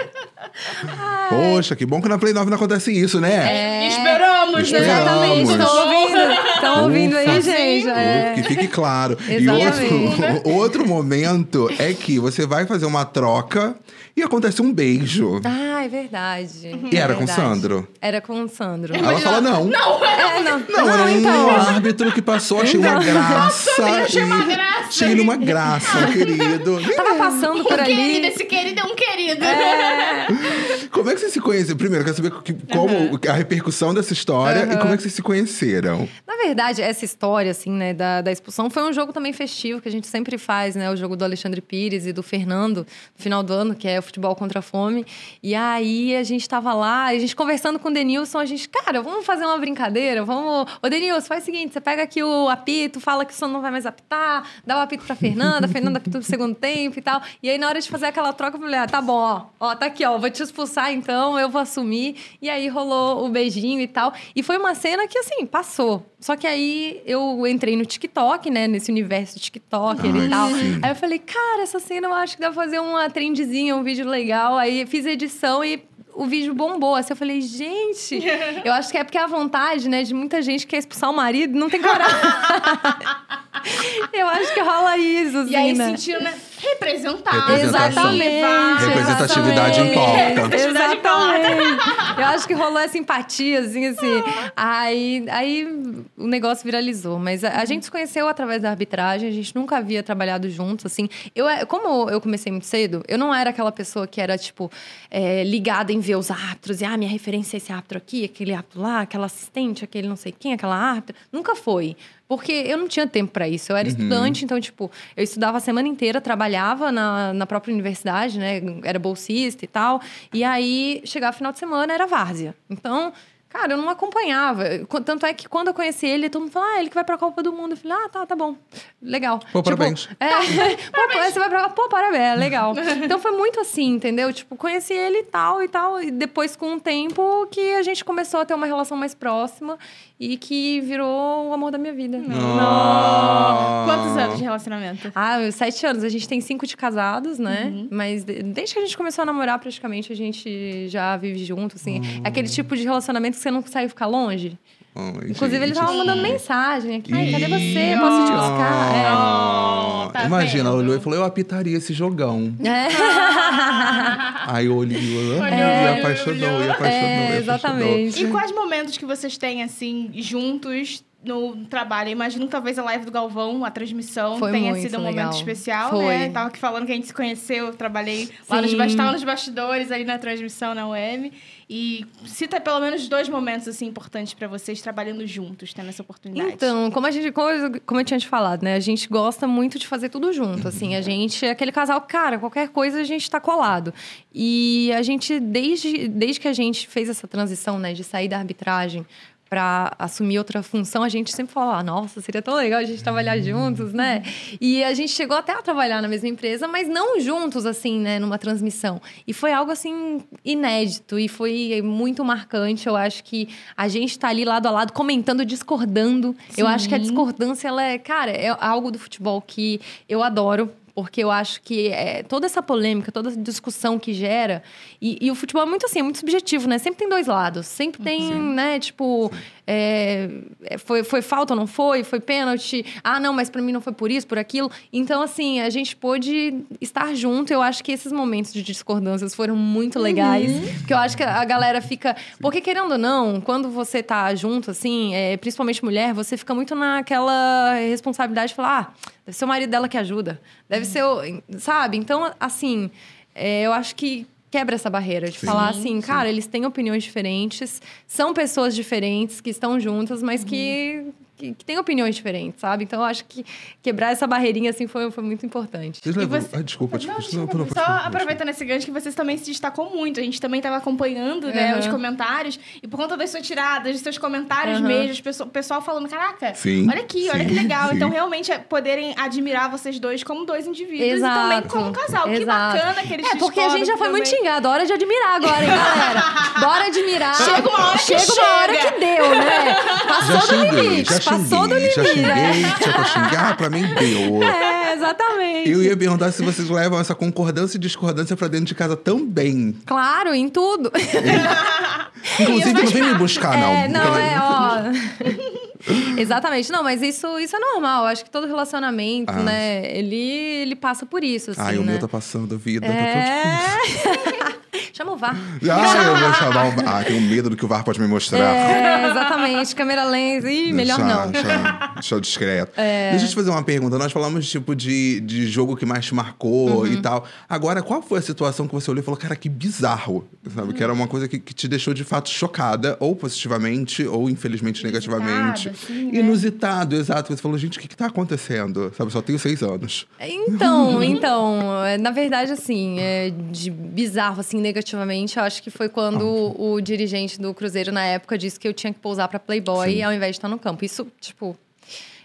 Poxa, que bom que na Play 9 não acontece isso, né? Esperamos, né? Exatamente, Esperamos. estão ouvindo. Estão ouvindo aí, gente. É. Que fique claro. E Exatamente. outro, (laughs) outro momento é que você vai fazer uma troca e acontece um beijo. Ah, é verdade. E É era com o. Sandro? Era com o Sandro. Ela fala não. Não, É, não. Não, era um então. árbitro que passou, achei uma graça. achei uma e- graça. Achei uma graça, (laughs) querido. Tava passando por um querido, ali. esse querido é um querido. (laughs) Como é que vocês se conheceram? Primeiro, quero saber que- como a repercussão dessa história e como é que vocês se conheceram. Na verdade, essa história, assim, né, da, da expulsão foi um jogo também festivo que a gente sempre faz, né? O jogo do Alexandre Pires e do Fernando, no final do ano, que é o futebol contra a fome. E aí a gente tava lá, a gente conversando com o Denilson, a gente, cara, vamos fazer uma brincadeira, vamos. Ô, Denilson, faz o seguinte: você pega aqui o apito, fala que o som não vai mais apitar, dá o apito pra Fernanda, a Fernanda apita no segundo tempo e tal. E aí, na hora de fazer aquela troca, eu falei, ah, tá bom, ó, ó, tá aqui, ó, vou te expulsar então, eu vou assumir. E aí rolou o beijinho e tal. E foi uma cena que, assim, passou. Só que aí eu entrei no TikTok, né? Nesse universo TikTok Ai, e tal. sim. Aí eu falei, cara, essa cena eu acho que dá pra fazer uma trendzinha, um vídeo legal. Aí fiz edição e o vídeo bombou. Assim, eu falei, gente, (laughs) eu acho que é porque a vontade, né, de muita gente que quer expulsar o marido, não tem coragem. (laughs) eu acho que rola isso, assim, E aí né? sentiram, né? Representação. Exatamente. Representatividade importa. Exatamente. Eu acho que rolou essa empatia, assim, assim. Aí, aí o negócio viralizou. Mas a, a gente se conheceu através da arbitragem, a gente nunca havia trabalhado juntos, assim. Eu, é, como eu comecei muito cedo, eu não era aquela pessoa que era, tipo, é, ligada em ver os árbitros. E, ah, minha referência é esse árbitro aqui, aquele árbitro lá, aquela assistente, aquele não sei quem, aquela árbitra. Nunca foi. Porque eu não tinha tempo para isso. Eu era estudante, então, tipo, eu estudava a semana inteira, trabalhava na, na própria universidade, né? Era bolsista e tal. E aí, chegava final de semana, era várzea. Então, cara, eu não acompanhava. Tanto é que quando eu conheci ele, todo mundo falou, ah, ele que vai pra Copa do Mundo. Eu falei, ah, tá, tá bom. Legal. Pô, Tipo, parabéns. É, (laughs) pô, pô, você vai pra Pô, parabéns, é legal. (laughs) Então foi muito assim, entendeu? Tipo, conheci ele e tal e tal. E depois, com o tempo, que a gente começou a ter uma relação mais próxima e que virou o amor da minha vida. Ah. Quantos anos de relacionamento? Ah, sete anos. A gente tem cinco de casados, né? Uhum. Mas de- desde que a gente começou a namorar, praticamente, a gente já vive junto, assim. Hum. É aquele tipo de relacionamento que você não consegue ficar longe. Ai, Inclusive, ele gente. tava mandando mensagem aqui. Ai, cadê você? Posso te buscar? É. Ah, tá Imagina, ela olhou e falou: Eu apitaria esse jogão. É. (laughs) Aí eu olhei Olhou, e olhou, apaixonou, olhou. e apaixonou. É, exatamente. E quais momentos que vocês têm, assim, juntos no trabalho? Eu imagino que talvez a live do Galvão, a transmissão, Foi tenha sido um legal. momento especial, Foi. né? Tava aqui falando que a gente se conheceu, eu trabalhei lá nos, Sim. tava nos bastidores, ali na transmissão, na UEM. E cita pelo menos dois momentos, assim, importantes pra vocês trabalhando juntos, tendo essa oportunidade. Então, como a gente, como como eu tinha te falado, né? A gente gosta muito de fazer tudo junto. Assim, a gente é aquele casal, cara, qualquer coisa a gente tá colado. E a gente, desde, desde que a gente fez essa transição, né, de sair da arbitragem para assumir outra função, a gente sempre fala, ah, nossa, seria tão legal a gente trabalhar juntos, né? E a gente chegou até a trabalhar na mesma empresa, mas não juntos, assim, né, numa transmissão. E foi algo, assim, inédito e foi muito marcante. Eu acho que a gente tá ali lado a lado, comentando, discordando. Eu acho que a Sim. discordância, ela é, cara, é algo do futebol que eu adoro. Porque eu acho que é, toda essa polêmica, toda essa discussão que gera. E, e o futebol é muito assim, é muito subjetivo, né? Sempre tem dois lados. Sempre tem, né, tipo. é, é, foi, foi falta ou não foi? Foi pênalti? Ah, não, mas pra mim não foi por isso, por aquilo. Então, assim, a gente pôde estar junto. Eu acho que esses momentos de discordâncias foram muito legais. Porque eu acho que a galera fica. Porque, querendo ou não, quando você tá junto, assim, é, principalmente mulher, você fica muito naquela responsabilidade de falar, ah, Deve ser o marido dela que ajuda. Deve ser o. Sabe? Então, assim, é, eu acho que quebra essa barreira de Sim. falar assim, cara, eles têm opiniões diferentes, são pessoas diferentes que estão juntas, mas que, que, que têm opiniões diferentes, sabe? Então, eu acho que quebrar essa barreirinha, assim, foi, foi muito importante. Vocês E levam... você- Ah, desculpa, Não, desculpa. desculpa, não, não, só aproveitando esse gancho que vocês também se destacou muito. A gente também estava acompanhando né, os comentários. E por conta das suas tiradas, dos seus comentários Aham. mesmo, o pessoal falando, caraca, Sim, olha aqui, olha sim, que legal. sim. Então, realmente, é poderem admirar vocês dois como dois indivíduos Exato. e também como casal. Que Exato. bacana que eles É, porque a gente já foi muito também. xingado. Hora de admirar agora, hein, galera? (laughs) Bora admirar. Chega uma hora que Chega uma hora chega. que deu, né? (laughs) Passou do limite. Já passou do xinguei, limite. já xinguei, né? tinha pra xingar, pra mim deu. (laughs) É, exatamente. Eu ia perguntar se vocês levam essa concordância e discordância pra dentro de casa também. Claro, em tudo. (laughs) Inclusive, não vem me buscar, não. É, não, Porque- é, ó. (laughs) Exatamente. Não, mas isso, isso é normal. Acho que todo relacionamento, Ah. né, ele, ele passa por isso, assim, Ai, o né? meu tá passando, vida. Tá. É. Chama o VAR. Ah, (laughs) eu vou chamar o... Ah, tenho medo do que o VAR pode me mostrar. É, exatamente. Câmera lens. Ih, melhor deixa, não. É. Deixa, deixa discreto. Deixa eu te fazer uma pergunta. Nós falamos, tipo, de, de jogo que mais te marcou Uhum. e tal. Agora, qual foi a situação que você olhou e falou, cara, que bizarro? Sabe? Que era uma coisa que, que te deixou, de fato, chocada, ou positivamente, ou infelizmente negativamente. assim, né? Inusitado, exato. Você falou, gente, o que que tá acontecendo? Sabe, só tenho seis anos. Então, então, é, na verdade, assim, é, de bizarro, assim, negativamente, eu acho que foi quando o, o dirigente do Cruzeiro, na época, disse que eu tinha que pousar pra Playboy Sim. ao invés de estar no campo. Isso, tipo.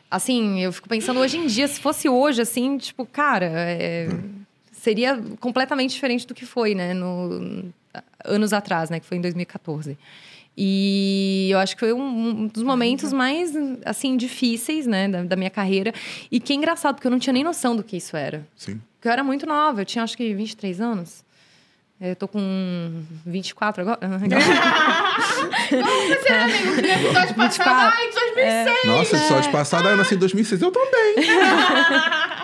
Assim, eu fico pensando hoje em dia, se fosse hoje, assim, tipo, cara, é, seria completamente diferente do que foi, né? No, anos atrás, né? Que foi em 2014. E eu acho que foi um, um dos momentos mais, assim, difíceis, né? Da, da minha carreira. E que é engraçado, porque eu não tinha nem noção do que isso era. Sim. Porque eu era muito nova, eu tinha acho que 23 anos. Eu tô com 24 agora. (laughs) Você era amigo que no episódio passado, 24. ai, 2006. Nossa, episódio passado, ah, eu nasci em 2006. Eu também. (laughs)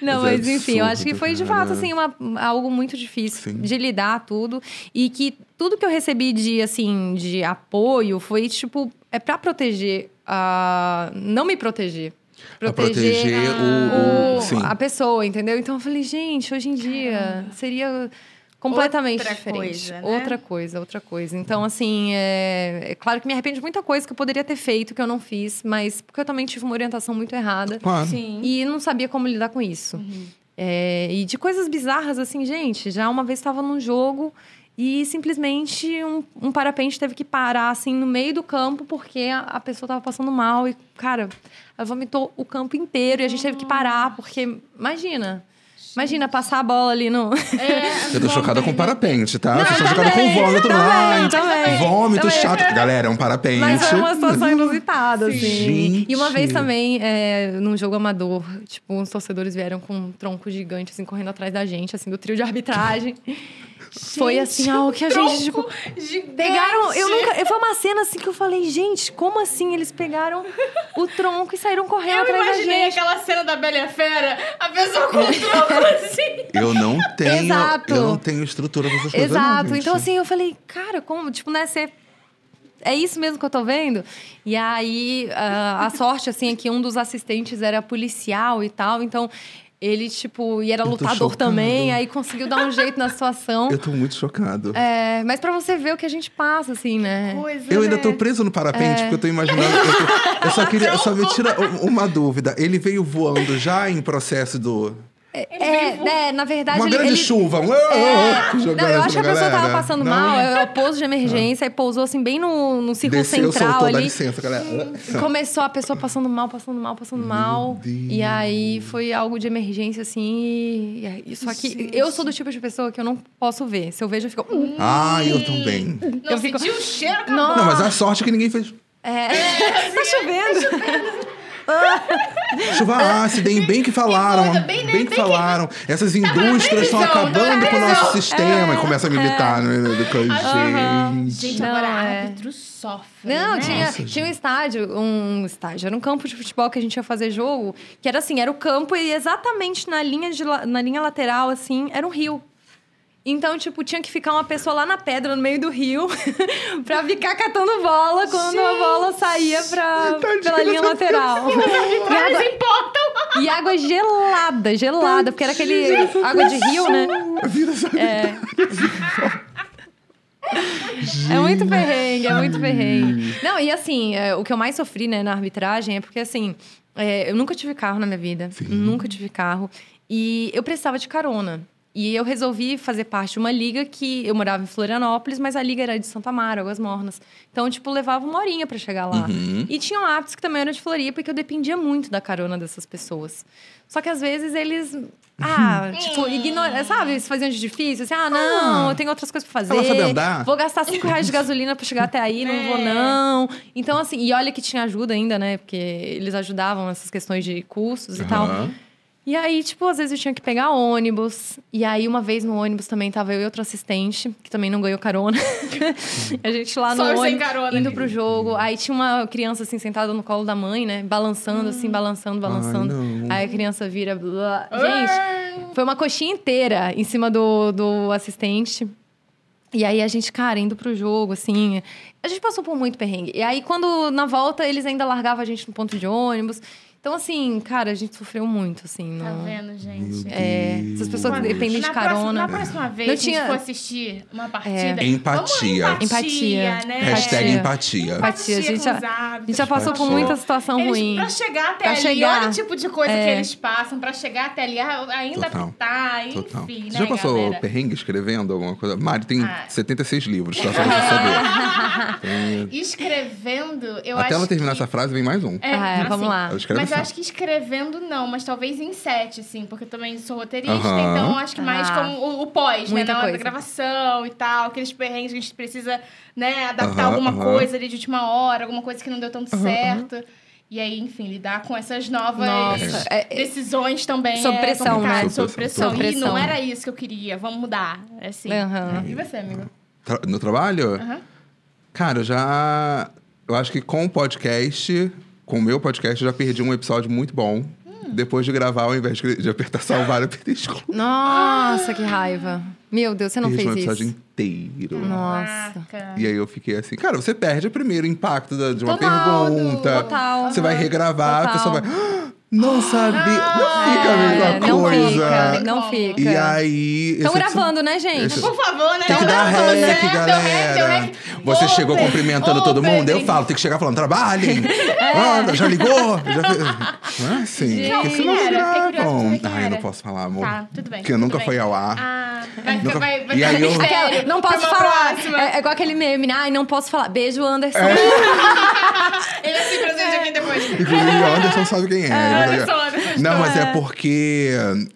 Não, Mas é mas enfim, eu acho que foi de cara. fato assim uma, algo muito difícil Sim. de lidar tudo e que tudo que eu recebi de assim de apoio foi tipo é pra proteger a não me proteger. Pra proteger o- o- sim. a pessoa, entendeu? Então eu falei, gente, hoje em dia seria completamente Outra diferente. coisa, né? Outra coisa, outra coisa. Então, assim, é... é claro que me arrependo de muita coisa que eu poderia ter feito, que eu não fiz, mas porque eu também tive uma orientação muito errada. Claro. Sim. E não sabia como lidar com isso. É, e de coisas bizarras, assim, gente, já uma vez estava num jogo e simplesmente um, um parapente teve que parar, assim, no meio do campo, porque a, a pessoa tava passando mal. E, cara, ela vomitou o campo inteiro e a gente teve que parar, porque, imagina. Imagina passar a bola ali no. É, (laughs) Eu tô chocada com parapente, tá? Vocês estão também, chocada com vômito. também, Ai, também, vômito também. chato. Galera, é um parapente. Mas foi uma situação inusitada, assim. Gente. E uma vez também, é, num jogo amador, tipo, uns torcedores vieram com um tronco gigante, assim, correndo atrás da gente, assim, do trio de arbitragem. (laughs) foi assim, algo que a gente, tipo, pegaram. Eu nunca. Foi uma cena assim que eu falei, gente, como assim eles pegaram o tronco e saíram correndo Eu atrás da imaginei gente? aquela cena da Bela e a Fera, a pessoa com o (laughs) tronco assim. Eu não tenho. Exato. Eu não tenho estrutura pra essas coisas. não, Exato. gente. então, assim, eu falei, cara, como, tipo, né, você. É isso mesmo que eu tô vendo? E aí, a, a sorte, assim, é que um dos assistentes era policial e tal, então. Ele, tipo, e era lutador também, aí conseguiu dar um jeito na situação. Eu tô muito chocado. É, mas pra você ver o que a gente passa, assim, né? Coisa, Eu ainda né? tô preso no parapente, É. porque eu tô imaginando. Eu, tô- eu só (laughs) queria. Eu só me tira uma dúvida. Ele veio voando já em processo do. É, né, na verdade, Uma ele. grande ele- chuva. É, não, eu acho que a pessoa tava passando Não. mal, é o pouso de emergência, e pousou assim bem no, no círculo Desceu, central soltou, dá ali. licença, galera. (laughs) Começou a pessoa passando mal, passando mal, passando mal. Deus. E aí foi algo de emergência, assim. E, aí- só que eu sou do tipo de pessoa que eu não posso ver. Se eu vejo, eu fico. "Hum". Ah, eu também. Não, Eu fico- sentiu o cheiro, acabou. Não. Não, mas a sorte é que ninguém fez. É. (laughs) tá chovendo. (laughs) Chuva ácida, hein? Bem que falaram. coisa, bem, Bem, bem que que- falaram. Essas indústrias estão acabando tá com o nosso sistema. E começa a militar, né? Do. Gente. Gente, Não, agora é. árbitro sofre, Não, né? tinha, Nossa, tinha um estádio, um estádio, era um campo de futebol que a gente ia fazer jogo, que era assim, era o campo e exatamente na linha, de, na linha lateral, assim, era um rio. Então, tipo, tinha que ficar uma pessoa lá na pedra, no meio do rio, (laughs) pra ficar catando bola quando a bola saía pra, Tadinha pela linha lateral. Arbitrários importam. E água gelada, gelada, porque era aquele água de rio, né? Vira essa... É. É muito perrengue, é muito perrengue. Não, e assim, é, o que eu mais sofri, né, na arbitragem é porque, assim, é, eu nunca tive carro na minha vida. Sim. Nunca tive carro. E eu precisava de carona. E eu resolvi fazer parte de uma liga que eu morava em Florianópolis, mas a liga era de Santa Mara, Águas Mornas. Então, tipo, levava uma horinha para chegar lá. Uhum. E tinham hábitos que também eram de Floripa, porque eu dependia muito da carona dessas pessoas. Só que às vezes eles. (laughs) Ah, tipo, ignora, sabe? Se faziam de difícil, assim, ah, não, eu tenho outras coisas pra fazer. Ela sabe andar? Vou gastar cinco reais de gasolina pra chegar até aí, não vou, É. não. Então, assim, e olha que tinha ajuda ainda, né? Porque eles ajudavam nessas questões de custos e tal. E aí, tipo, às vezes eu tinha que pegar ônibus. E aí, uma vez no ônibus também tava eu e outro assistente, que também não ganhou carona. (laughs) a gente lá Só no eu sem ônibus, carona. indo pro jogo. Aí tinha uma criança, assim, sentada no colo da mãe, né? Balançando, assim, balançando, balançando. não. aí a criança vira... blá. Gente, foi uma coxinha inteira em cima do, do assistente. E aí a gente, cara, indo pro jogo, assim. A gente passou por muito perrengue. E aí, quando na volta, eles ainda largavam a gente no ponto de ônibus. Então, assim, cara, a gente sofreu muito, assim. Tá no- vendo, gente? É, essas pessoas que Quando- dependem de na próxima- carona. na próxima vez Não que a gente tinha- for assistir uma partida... Empatia. vamos empatia, Empatia. né? Hashtag É. empatia. Empatia. A gente já- A gente já passou por muita situação Eles, ruim. Pra chegar até Pra ali, chegar. olha o tipo de coisa É. que eles passam. Pra chegar até ali, ah, ainda Total. tá, Total. enfim, Você né, já passou galera? perrengue escrevendo alguma coisa? Mari tem Ah. 76 livros, tá? Só pra você saber. (laughs) Tem- Escrevendo, eu Até acho ela terminar que... essa frase, vem mais um. É, Ah, é, assim, vamos lá. Ela escreve Mas eu acho que escrevendo não, mas talvez em sete, assim, porque eu também sou roteirista, Aham. então eu acho que mais Ah. como o, o pós, né? Muita Na hora da coisa. gravação e tal, aqueles perrengues que a gente precisa, né, adaptar Aham, alguma aham. coisa ali de última hora, alguma coisa que não deu tanto certo. E aí, enfim, lidar com essas novas Nossa, é- é- decisões também. Sob é pressão, complicado, né? Sob Sob pressão. pressão. E não era isso que eu queria, vamos mudar. É assim. Aham. E você, amigo? Tra- No trabalho? Aham. Cara, eu já. Eu acho que com o podcast, com o meu podcast, eu já perdi um episódio muito bom. Hum. Depois de gravar, ao invés de apertar salvar, eu apertei excluir. Nossa, que raiva. Meu Deus, você não Perdi um fez episódio isso. inteiro. Nossa. E aí eu fiquei assim, cara, você perde primeiro o impacto da- de uma Total, pergunta. total. Você vai regravar, a Total. pessoa vai. "Ah, Não sabia. Não fica a mesma É, não coisa. fica, não fica. E aí. Estão gravando, né, gente? esse- Por favor, né? Tem que dar Deu rec, deu galera. deu rec. Você Open, chegou cumprimentando todo mundo, eu falo, tem que chegar falando, trabalhem. (laughs) Anda, já ligou? Já fez... (laughs) Não é assim. Gente, quem era? não gravam. Ai, eu não posso falar, amor. Tá, tudo bem. Porque tudo nunca bem. foi ao ar. Ah, vai, Nunca- vai, vai E aí ficar eu- Aquela, não posso falar. É, é igual aquele meme, né? Ai, não posso falar. Beijo, Anderson. (laughs) Ele é assim presente aqui depois. Inclusive, o Anderson sabe quem é. Anderson, Anderson. Não, mas é porque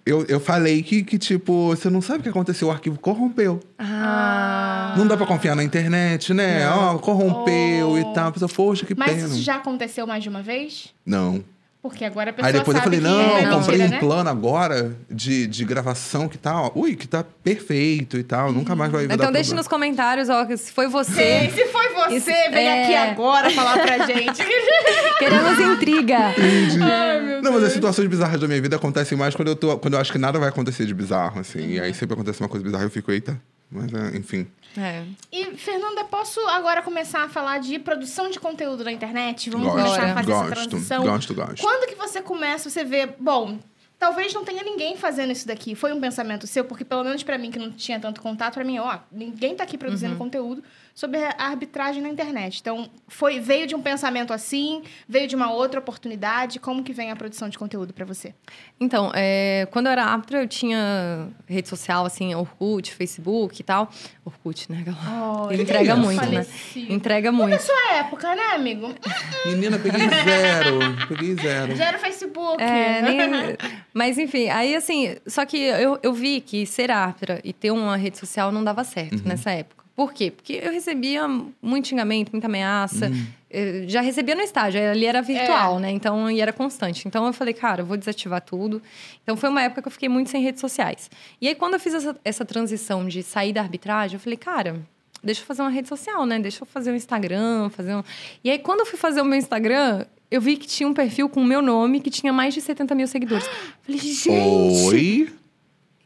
eu, eu falei que, que, tipo, você não sabe o que aconteceu, o arquivo corrompeu. Ah. Não dá pra confiar na internet, né? Ó, corrompeu Oh. e tal. A pessoa, poxa, que Mas pena. isso já aconteceu mais de uma vez? Não. Porque agora a pessoa Aí depois eu falei, não, é eu comprei mentira, um né? plano agora de, de gravação que tá, ó, ui, que tá perfeito e tal. Nunca mais vai Então dar deixe problema. nos comentários, ó, se foi Sim, você. se foi você, Isso- vem é. aqui agora falar pra gente. (laughs) Queremos intriga. Entendi. Ai, meu Não, mas as situações bizarras da minha vida acontecem mais quando eu, tô, quando eu acho que nada vai acontecer de bizarro, assim. E aí sempre acontece uma coisa bizarra e eu fico, eita. Mas, é, enfim. É. E, Fernanda, posso agora começar a falar de produção de conteúdo na internet? Vamos Gosto, começar a fazer essa gosto, transição. gosto, gosto. Quando que você começa, você vê, bom, talvez não tenha ninguém fazendo isso daqui. Foi um pensamento seu, porque pelo menos pra mim que não tinha tanto contato, pra mim, ó, ninguém tá aqui produzindo Uhum. conteúdo sobre a arbitragem na internet. Então, foi veio de um pensamento assim, veio de uma outra oportunidade. Como que vem a produção de conteúdo pra você? Então, é, quando eu era árbitra, eu tinha rede social, assim, Orkut, Facebook e tal. Orkut, né, galera? Oh, Ele entrega é isso? muito, né? Faleci. Entrega muito. sua época, né, amigo? (laughs) Menina, peguei zero. peguei zero. Era Facebook. É, (laughs) nem- Mas enfim, aí assim, só que eu, eu vi que ser árbitra e ter uma rede social não dava certo nessa época. Por quê? Porque eu recebia muito xingamento, muita ameaça. Eu já recebia no estágio, ali era virtual, né? Então, e era constante. Então, eu falei, cara, eu vou desativar tudo. Então, foi uma época que eu fiquei muito sem redes sociais. E aí, quando eu fiz essa, essa transição de sair da arbitragem, eu falei, cara, deixa eu fazer uma rede social, né? Deixa eu fazer um Instagram, fazer um... E aí, quando eu fui fazer o meu Instagram, eu vi que tinha um perfil com o meu nome que tinha mais de 70 mil seguidores. (gasps) Falei, gente... Oi?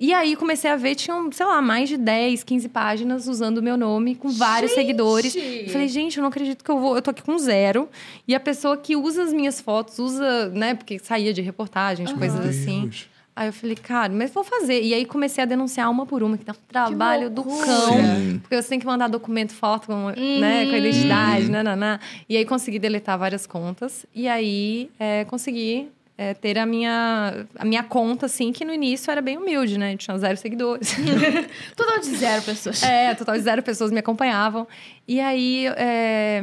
E aí comecei a ver, tinham, sei lá, mais de 10, 15 páginas usando o meu nome, com vários seguidores. Eu falei, gente, eu não acredito que eu vou. Eu tô aqui com zero. E a pessoa que usa as minhas fotos, usa, né? Porque saía de reportagens, coisas assim. Deus. Aí eu falei, cara, mas vou fazer. E aí comecei a denunciar uma por uma, que dá um trabalho do cão. Sim. Porque você tem que mandar documento, foto, com, né, com a identidade, nananá. E aí consegui deletar várias contas. E aí é, consegui é, ter a minha, a minha conta, assim, que no início era bem humilde, né? Tinha zero seguidores. (laughs) Total de zero pessoas. É, total de zero pessoas me acompanhavam. E aí, é,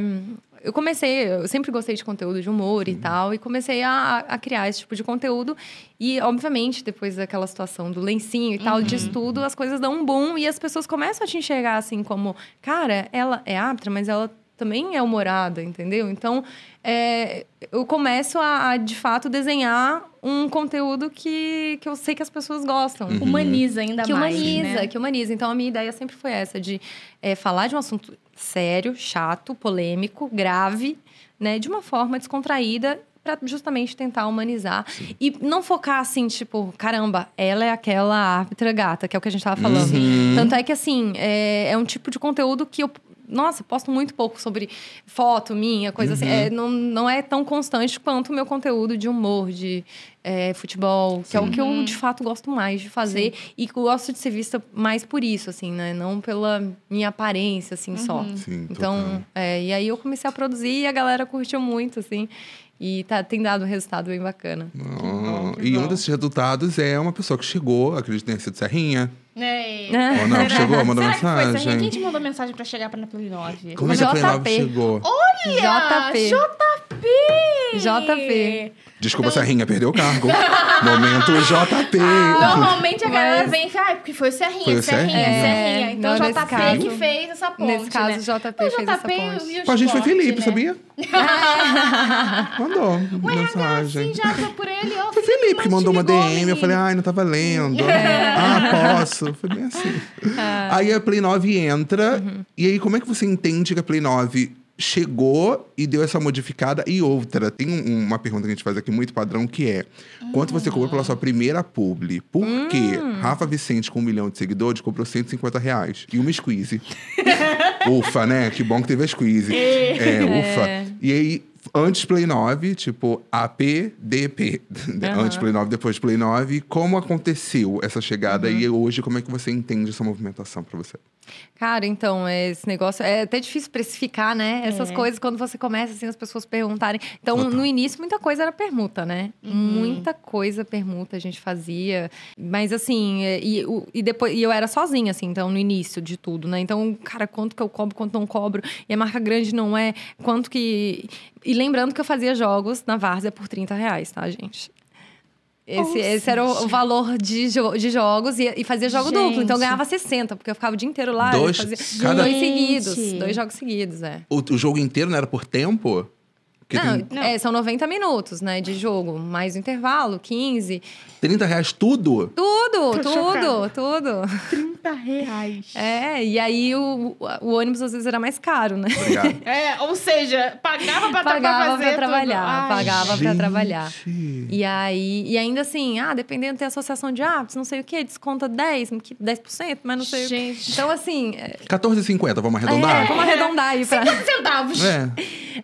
eu comecei, eu sempre gostei de conteúdo de humor e tal, e comecei a, a criar esse tipo de conteúdo. E, obviamente, depois daquela situação do lencinho e tal, disso tudo, as coisas dão um boom e as pessoas começam a te enxergar assim como, cara, ela é árbitra, mas ela também é humorada, entendeu? Então, é, eu começo a, a, de fato, desenhar um conteúdo que, que eu sei que as pessoas gostam. Humaniza ainda Que mais. humaniza, né? que humaniza. Então, a minha ideia sempre foi essa, de é, falar de um assunto sério, chato, polêmico, grave, né? De uma forma descontraída para justamente tentar humanizar. E não focar assim, tipo, caramba, ela é aquela árbitra gata, que é o que a gente tava falando. Uhum. Tanto é que, assim, é, é um tipo de conteúdo que eu nossa, posto muito pouco sobre foto minha, coisa assim. É, não, não é tão constante quanto o meu conteúdo de humor, de é, futebol, que é o que eu de fato gosto mais de fazer. E gosto de ser vista mais por isso, assim, né? Não pela minha aparência, assim, só. Sim, Então, é, e aí eu comecei a produzir e a galera curtiu muito, assim. E tá, tem dado um resultado bem bacana. Ah, que e um bom. desses resultados é uma pessoa que chegou, acredito que tenha sido Serrinha. É. Ou não, chegou, mandou Será que foi, mensagem. Serrinha? Quem te mandou mensagem pra chegar pra Play 9? Como é que a Play 9 JP. chegou? JP. JP! JP. Desculpa, Serrinha, perdeu o cargo. (laughs) Momento JP. Normalmente a galera Mas- vem e fala, ah, porque foi o Serrinha, Foi o Serrinha, Serrinha. Serrinha. É, Então não, o JP caso- que fez essa ponte, Nesse caso, né? o JP fez essa JP ponte. e o Com a gente foi Felipe, né? sabia? (laughs) Mandou mensagem. Assim, já foi por ele, ó. Foi Felipe que mandou uma DM, eu falei, ai, não tava lendo. Ah, posso. Foi bem assim. (laughs) Aí a Play 9 entra, e aí como é que você entende que a Play 9 chegou e deu essa modificada? E outra, tem um- uma pergunta que a gente faz aqui muito padrão, que é, quanto você cobrou pela sua primeira publi? Por quê? Rafa Vicente, com um milhão de seguidores, cobrou 150 reais. E uma squeeze. (laughs) ufa, né? Que bom que teve a squeeze. É, ufa. E aí, antes Play 9, tipo AP, DP. (laughs) Antes Play 9, depois Play 9. Como aconteceu essa chegada e hoje como é que você entende essa movimentação pra você? Cara, então, é, esse negócio é até difícil precificar, né? Essas É. coisas, quando você começa, assim, as pessoas perguntarem. Então, Total. no início, muita coisa era permuta, né? Uhum. Muita coisa permuta a gente fazia. Mas, assim, é, e, e depois e eu era sozinha, assim, então, no início de tudo, né? Então, cara, quanto que eu cobro, quanto não cobro. E a marca grande não é. Quanto que. E lembrando que eu fazia jogos na Várzea por 30 reais, tá, gente? Esse, esse era o valor de, jo- de jogos e, e fazia jogo Gente. duplo. Então eu ganhava 60, porque eu ficava o dia inteiro lá. Dois- fazia cada- dois seguidos. Dois jogos seguidos, é. O, o jogo inteiro não era por tempo? Não, tem Não. é, são 90 minutos, né, de jogo. Mais o intervalo, 15. 30 reais tudo? Tudo, Tô tudo, chocada. tudo. 30 reais. É, e aí o, o ônibus às vezes era mais caro, né? Obrigado. (laughs) É, ou seja, pagava pra, pra Pagava fazer pra tudo. trabalhar, Ai, pagava pra trabalhar. Gente. E aí, e ainda assim, ah, dependendo, tem associação de hábitos, não sei o quê, desconta 10, que- 10%, mas não sei o quê. Gente. Então, assim, é, 14,50, vamos arredondar? é, vamos arredondar aí pra... centavos. É.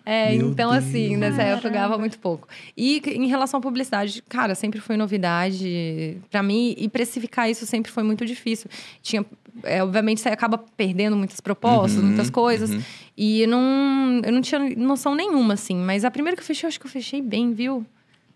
É, então, assim, nessa Caramba. época eu ganhava muito pouco. E em relação à publicidade, cara, sempre foi novidade pra mim e precificar isso sempre foi muito difícil. Tinha, é, obviamente, você acaba perdendo muitas propostas, Uhum, muitas coisas. uhum. E eu não, eu não tinha noção nenhuma, assim. Mas a primeira que eu fechei, eu acho que eu fechei bem, viu?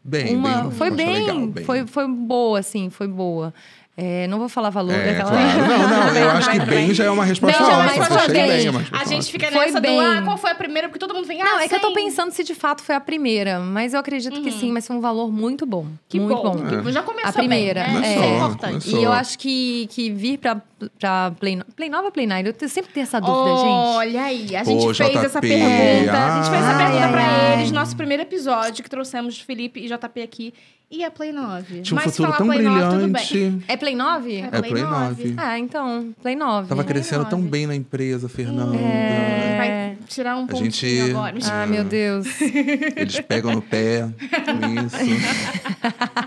Bem, Uma, bem, foi bem, legal, bem. Foi, foi boa, assim, foi boa. É, não vou falar valor É, daquela. claro. Não, não, eu acho que bem, já é uma resposta Não, é ótima. resposta Fechei bem. bem, é uma A gente fica Foi nessa bem. do, ah, qual foi a primeira? Porque todo mundo vem, ah, Não, é que eu tô 100. pensando se de fato foi a primeira, mas eu acredito que sim, mas foi um valor muito bom. Uhum. Que muito bom. bom. que Já começou A primeira, bem, né? é. É Começou, importante. começou. E eu acho que, que vir pra, pra Play, no- Play 9 ou Play 9? Eu sempre tenho essa dúvida, gente. Olha aí, a gente Pô, fez JP, essa pergunta. A gente fez essa pergunta ai, pra ai. eles, nosso primeiro episódio, que trouxemos Felipe e JP aqui. E a Play 9? Tinha um Mas se futuro falar tão Play 9, tudo bem. brilhante. É Play 9? É. É Play Play 9. 9. Ah, então, Play 9. Tava Play crescendo tão 9. bem na empresa, Fernanda. É. Vai tirar um A pontinho gente- agora. Ah, meu Deus. Eles pegam no pé com isso. (laughs)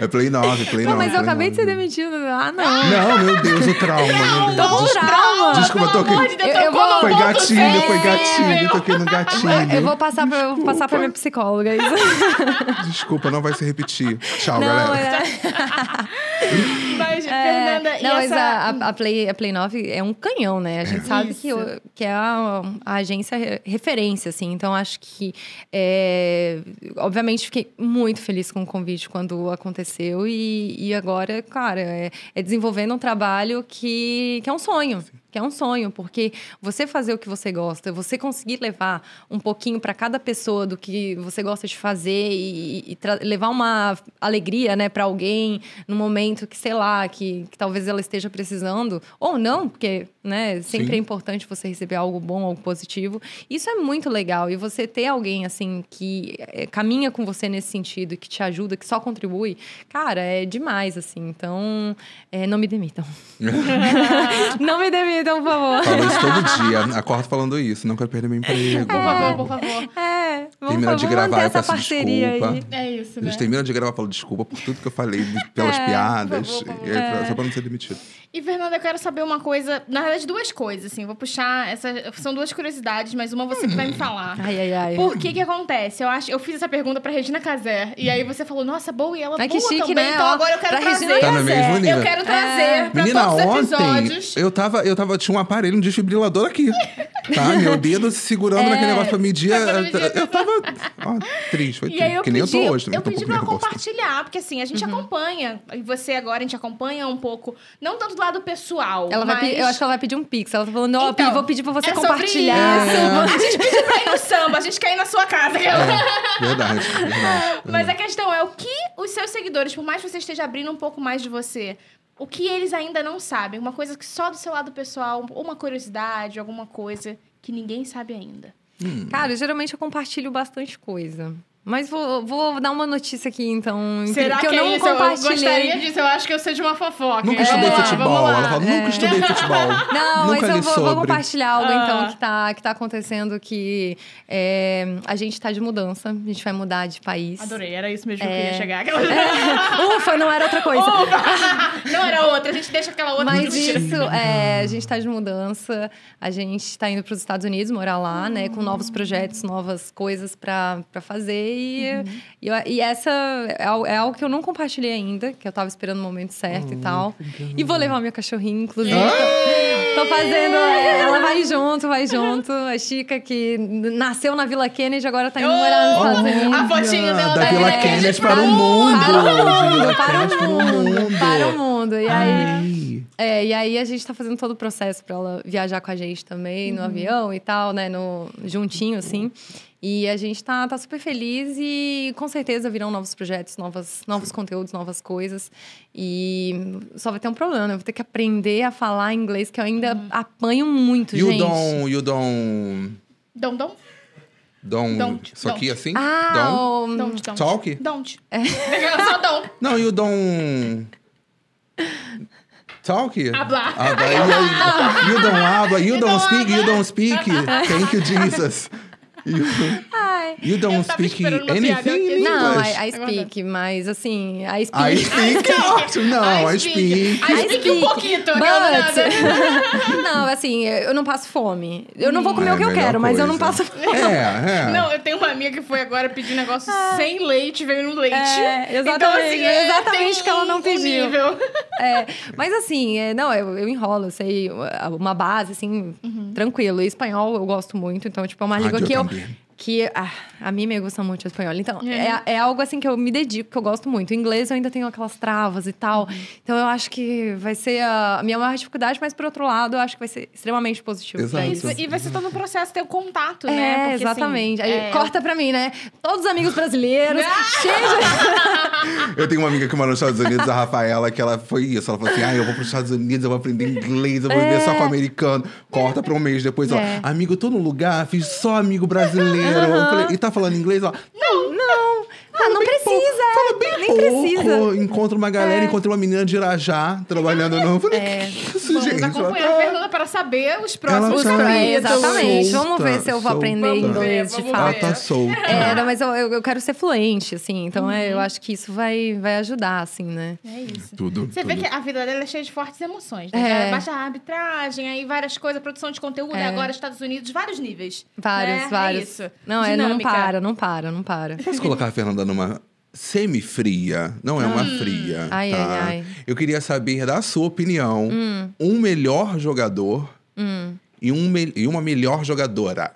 É Play 9, Play 9. Não, mas eu acabei de ser 9. demitida. Ah, não. Não, meu Deus, o trauma. Deus. Tô com Desculpa, trauma. Desculpa, eu de Deus, Eu- eu vou- no Foi gatilho, foi sensível. gatilho, toquei no gatilho. Eu vou passar pra, eu vou passar pra minha psicóloga. Isso. Desculpa, não vai se repetir. Tchau, Não, galera. é... (laughs) (laughs) Mas, É, Fernanda, não, mas essa... a, a- a Play, a Play 9 é um canhão, né? A gente sabe que, Isso. que é a, a agência re- referência, assim. Então, acho que... é, obviamente, fiquei muito feliz com o convite quando aconteceu. E, e agora, cara, é, é desenvolvendo um trabalho que, que é um sonho. Que é um sonho, porque você fazer o que você gosta, você conseguir levar um pouquinho para cada pessoa do que você gosta de fazer e, e levar uma alegria, né, para alguém no momento que, sei lá, que, que talvez ela esteja precisando, ou não, porque, né, sempre Sim. é importante você receber algo bom, algo positivo. Isso é muito legal. E você ter alguém, assim, que eh, caminha com você nesse sentido, que te ajuda, que só contribui, cara, é demais, assim. Então, eh, não me demitam. (laughs) (laughs) não me demitam, por favor. Falo isso todo dia. Acordo falando isso. Não quero perder meu emprego. Por favor, por favor. É, vamos, Termina de gravar, eu parceria desculpa. aí. É isso, A né? gente termina de gravar, falo desculpa por tudo que eu falei, pelas É, piadas. por favor, por e aí, pra- Só pra não ser demitido. E, Fernanda, eu quero saber uma coisa... Na verdade, duas coisas, assim. Vou puxar... Essa... São duas curiosidades, mas uma você que vai me falar. Ai, ai, ai. Por que que acontece? Eu acho, eu fiz essa pergunta pra Regina Casé e aí você falou, nossa, boa e ela Ai, que boa chique, também, né? então agora eu quero pra trazer. Regina Tá mesmo nível. Eu quero trazer É. pra Menina, todos os ontem episódios. eu tava, eu tava, tinha um aparelho, um desfibrilador aqui. Tá? Meu dedo se segurando É. naquele negócio pra medir. Medir. Eu tava. Ó, triste, foi E triste. eu Que nem eu pedi, tô hoje, eu tô um pedi pouco pra nervoso. compartilhar, porque assim, a gente Uhum. acompanha, e você agora, a gente acompanha um pouco, não tanto do lado pessoal, Ela vai mas... pe- Eu acho que ela vai pedir um pix. Ela tá falando, ó, Então, vou pedir pra você é sobre compartilhar. isso. É. A gente pediu pra ir no samba, a gente quer ir na sua casa. É, verdade, verdade. (laughs) Mas a questão é o que os seus seguidores, por mais que você esteja abrindo um pouco mais de você, o que eles ainda não sabem, uma coisa que só do seu lado pessoal, ou uma curiosidade, alguma coisa que ninguém sabe ainda. Cara, geralmente eu compartilho bastante coisa. Mas vou, vou dar uma notícia aqui, então. Será que, que, eu não é isso? Eu compartilhei. gostaria disso, eu acho que eu sei de uma fofoca. Nunca É, estudei vamos lá, futebol. vamos lá. Ela fala, nunca estudei futebol. Não, nunca mas eu vou, sobre. vou compartilhar algo, Ah. então, que tá, que tá acontecendo que é, a gente tá de mudança. A gente vai mudar de país. Adorei, era isso mesmo que eu É. queria chegar. (laughs) Ufa, não era outra coisa. (laughs) Não era outra, a gente deixa aquela outra Mas isso, é, a gente tá de mudança, a gente tá indo para os Estados Unidos morar lá, né? Com novos projetos, novas coisas para fazer. E, e, eu- e essa é, é algo que eu não compartilhei ainda, que eu tava esperando o momento certo e tal. E vou levar minha cachorrinha, inclusive. Tô, tô fazendo. Ela vai junto, vai junto. A Chica, que nasceu na Vila Kennedy, agora tá indo morar nos Estados Unidos. A fotinha dela da da Vila Kennedy Kennedy para para o mundo. Para o mundo, Vila para Kennedy o para o mundo, para o mundo. E aí, é, e aí a gente tá fazendo todo o processo para ela viajar com a gente também, no avião e tal, né? No, juntinho, assim. E a gente tá, tá super feliz e com certeza virão novos projetos, novas, novos conteúdos, novas coisas. E só vai ter um problema, né? Eu vou ter que aprender a falar inglês, que eu ainda apanho muito, You gente. don't. You don't. Dom, dom, Don't. Don't, Isso aqui don't. assim? Ah, don't. don't, don't. Talk? Don't. (laughs) Só dom. Não, you don't. Talk? Hablar. Habla. You, you don't habla. You don't speak. You don't speak. Thank you, Jesus. (laughs) You, (laughs) Ai. you don't speak anything in Não. I, I speak, mas assim, I speak. I (laughs) speak. é ótimo. Não, I speak. I speak um pouquinho. But... (laughs) não, assim, eu não passo fome. Eu não vou comer É o que eu quero, mas eu não coisa. passo fome. É, é. Não, eu tenho uma amiga que foi agora pedir um negócio sem leite, veio no leite. É, exatamente, Então, assim, é, exatamente o que ela não pediu. nível. É, mas assim, é, não, eu, eu enrolo, eu sei uma base, assim, tranquilo. E espanhol eu gosto muito, então, tipo, é uma língua que eu. Que ah, a mim me gusta muito espanhol. Então, É. é. É, algo assim que eu me dedico, que eu gosto muito. O inglês eu ainda tenho aquelas travas e tal. Então, eu acho que vai ser a, minha maior dificuldade, mas por outro lado, eu acho que vai ser extremamente positivo. Exato. Isso, e vai ser todo o processo ter o contato, É, né? Porque, assim, exatamente. Aí é, corta pra mim, né? Todos os amigos brasileiros, (laughs) cheio de... (laughs) Eu tenho uma amiga que mora nos Estados Unidos, a Rafaela, que ela foi isso. Ela falou assim: ah, eu vou para os Estados Unidos, eu vou aprender inglês, eu vou viver só com americano. Corta pra um mês depois, ó. É. Amigo, eu tô num lugar, fiz só amigo brasileiro. Eu falei, e tá falando inglês, ó? Não, não. Ah, não bem precisa. pouco, fala bem Nem pouco, precisa. enco- encontra uma galera, encontra uma menina de Irajá trabalhando no. Eu falei, É. que isso, Vamos gente? Acompanhar tá- a Fernanda para saber os próximos Ela tá capítulos. Exatamente. solta, Vamos ver se eu vou aprender solta. inglês de Vamos Ela fato. tá solta. É, não, mas eu, eu, eu quero ser fluente, assim. Então é, eu acho que isso vai, vai ajudar, assim, né? É isso. Tudo. Você tudo. vê que a vida dela é cheia de fortes emoções. Né? É. Baixa a arbitragem, aí várias coisas, produção de conteúdo, É. agora Estados Unidos, vários níveis. Vários, né? vários. É isso. Não, é, não para, não para, não para. Posso colocar a Fernanda numa semi-fria? Não é uma fria. Hum. Ai, tá? ai, ai. Eu queria saber, da sua opinião, Hum. um melhor jogador e, um me- e uma melhor jogadora.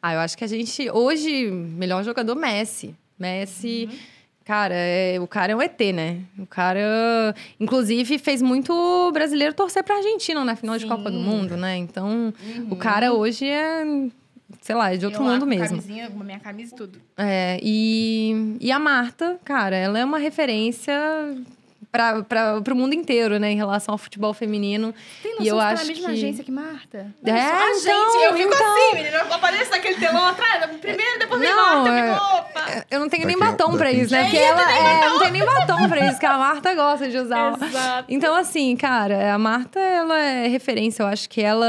Ah, eu acho que a gente, hoje, melhor jogador, Messi. Messi, Uhum. cara, é, o cara é um ET, né? O cara, inclusive, fez muito brasileiro torcer pra Argentina na final de Sim. Copa do Mundo, né? Então, o cara hoje é, sei lá, é de outro Eu mundo mesmo. Camisinha, minha camisa e tudo. É, e, e a Marta, cara, ela é uma referência para o mundo inteiro, né, em relação ao futebol feminino. Tem noção e eu tá acho na mesma que... agência que Marta? É, a então, gente, eu fico então. assim, menina. Eu apareço naquele telão atrás, primeiro, depois vem Não, Marta, eu é- fico, opa. Eu não tenho nem batom pra daqui- isso, né? Porque eu ela é, não tem nem batom pra isso, que a Marta gosta de usar. Exato. Então, assim, cara, a Marta, ela é referência. Eu acho que ela.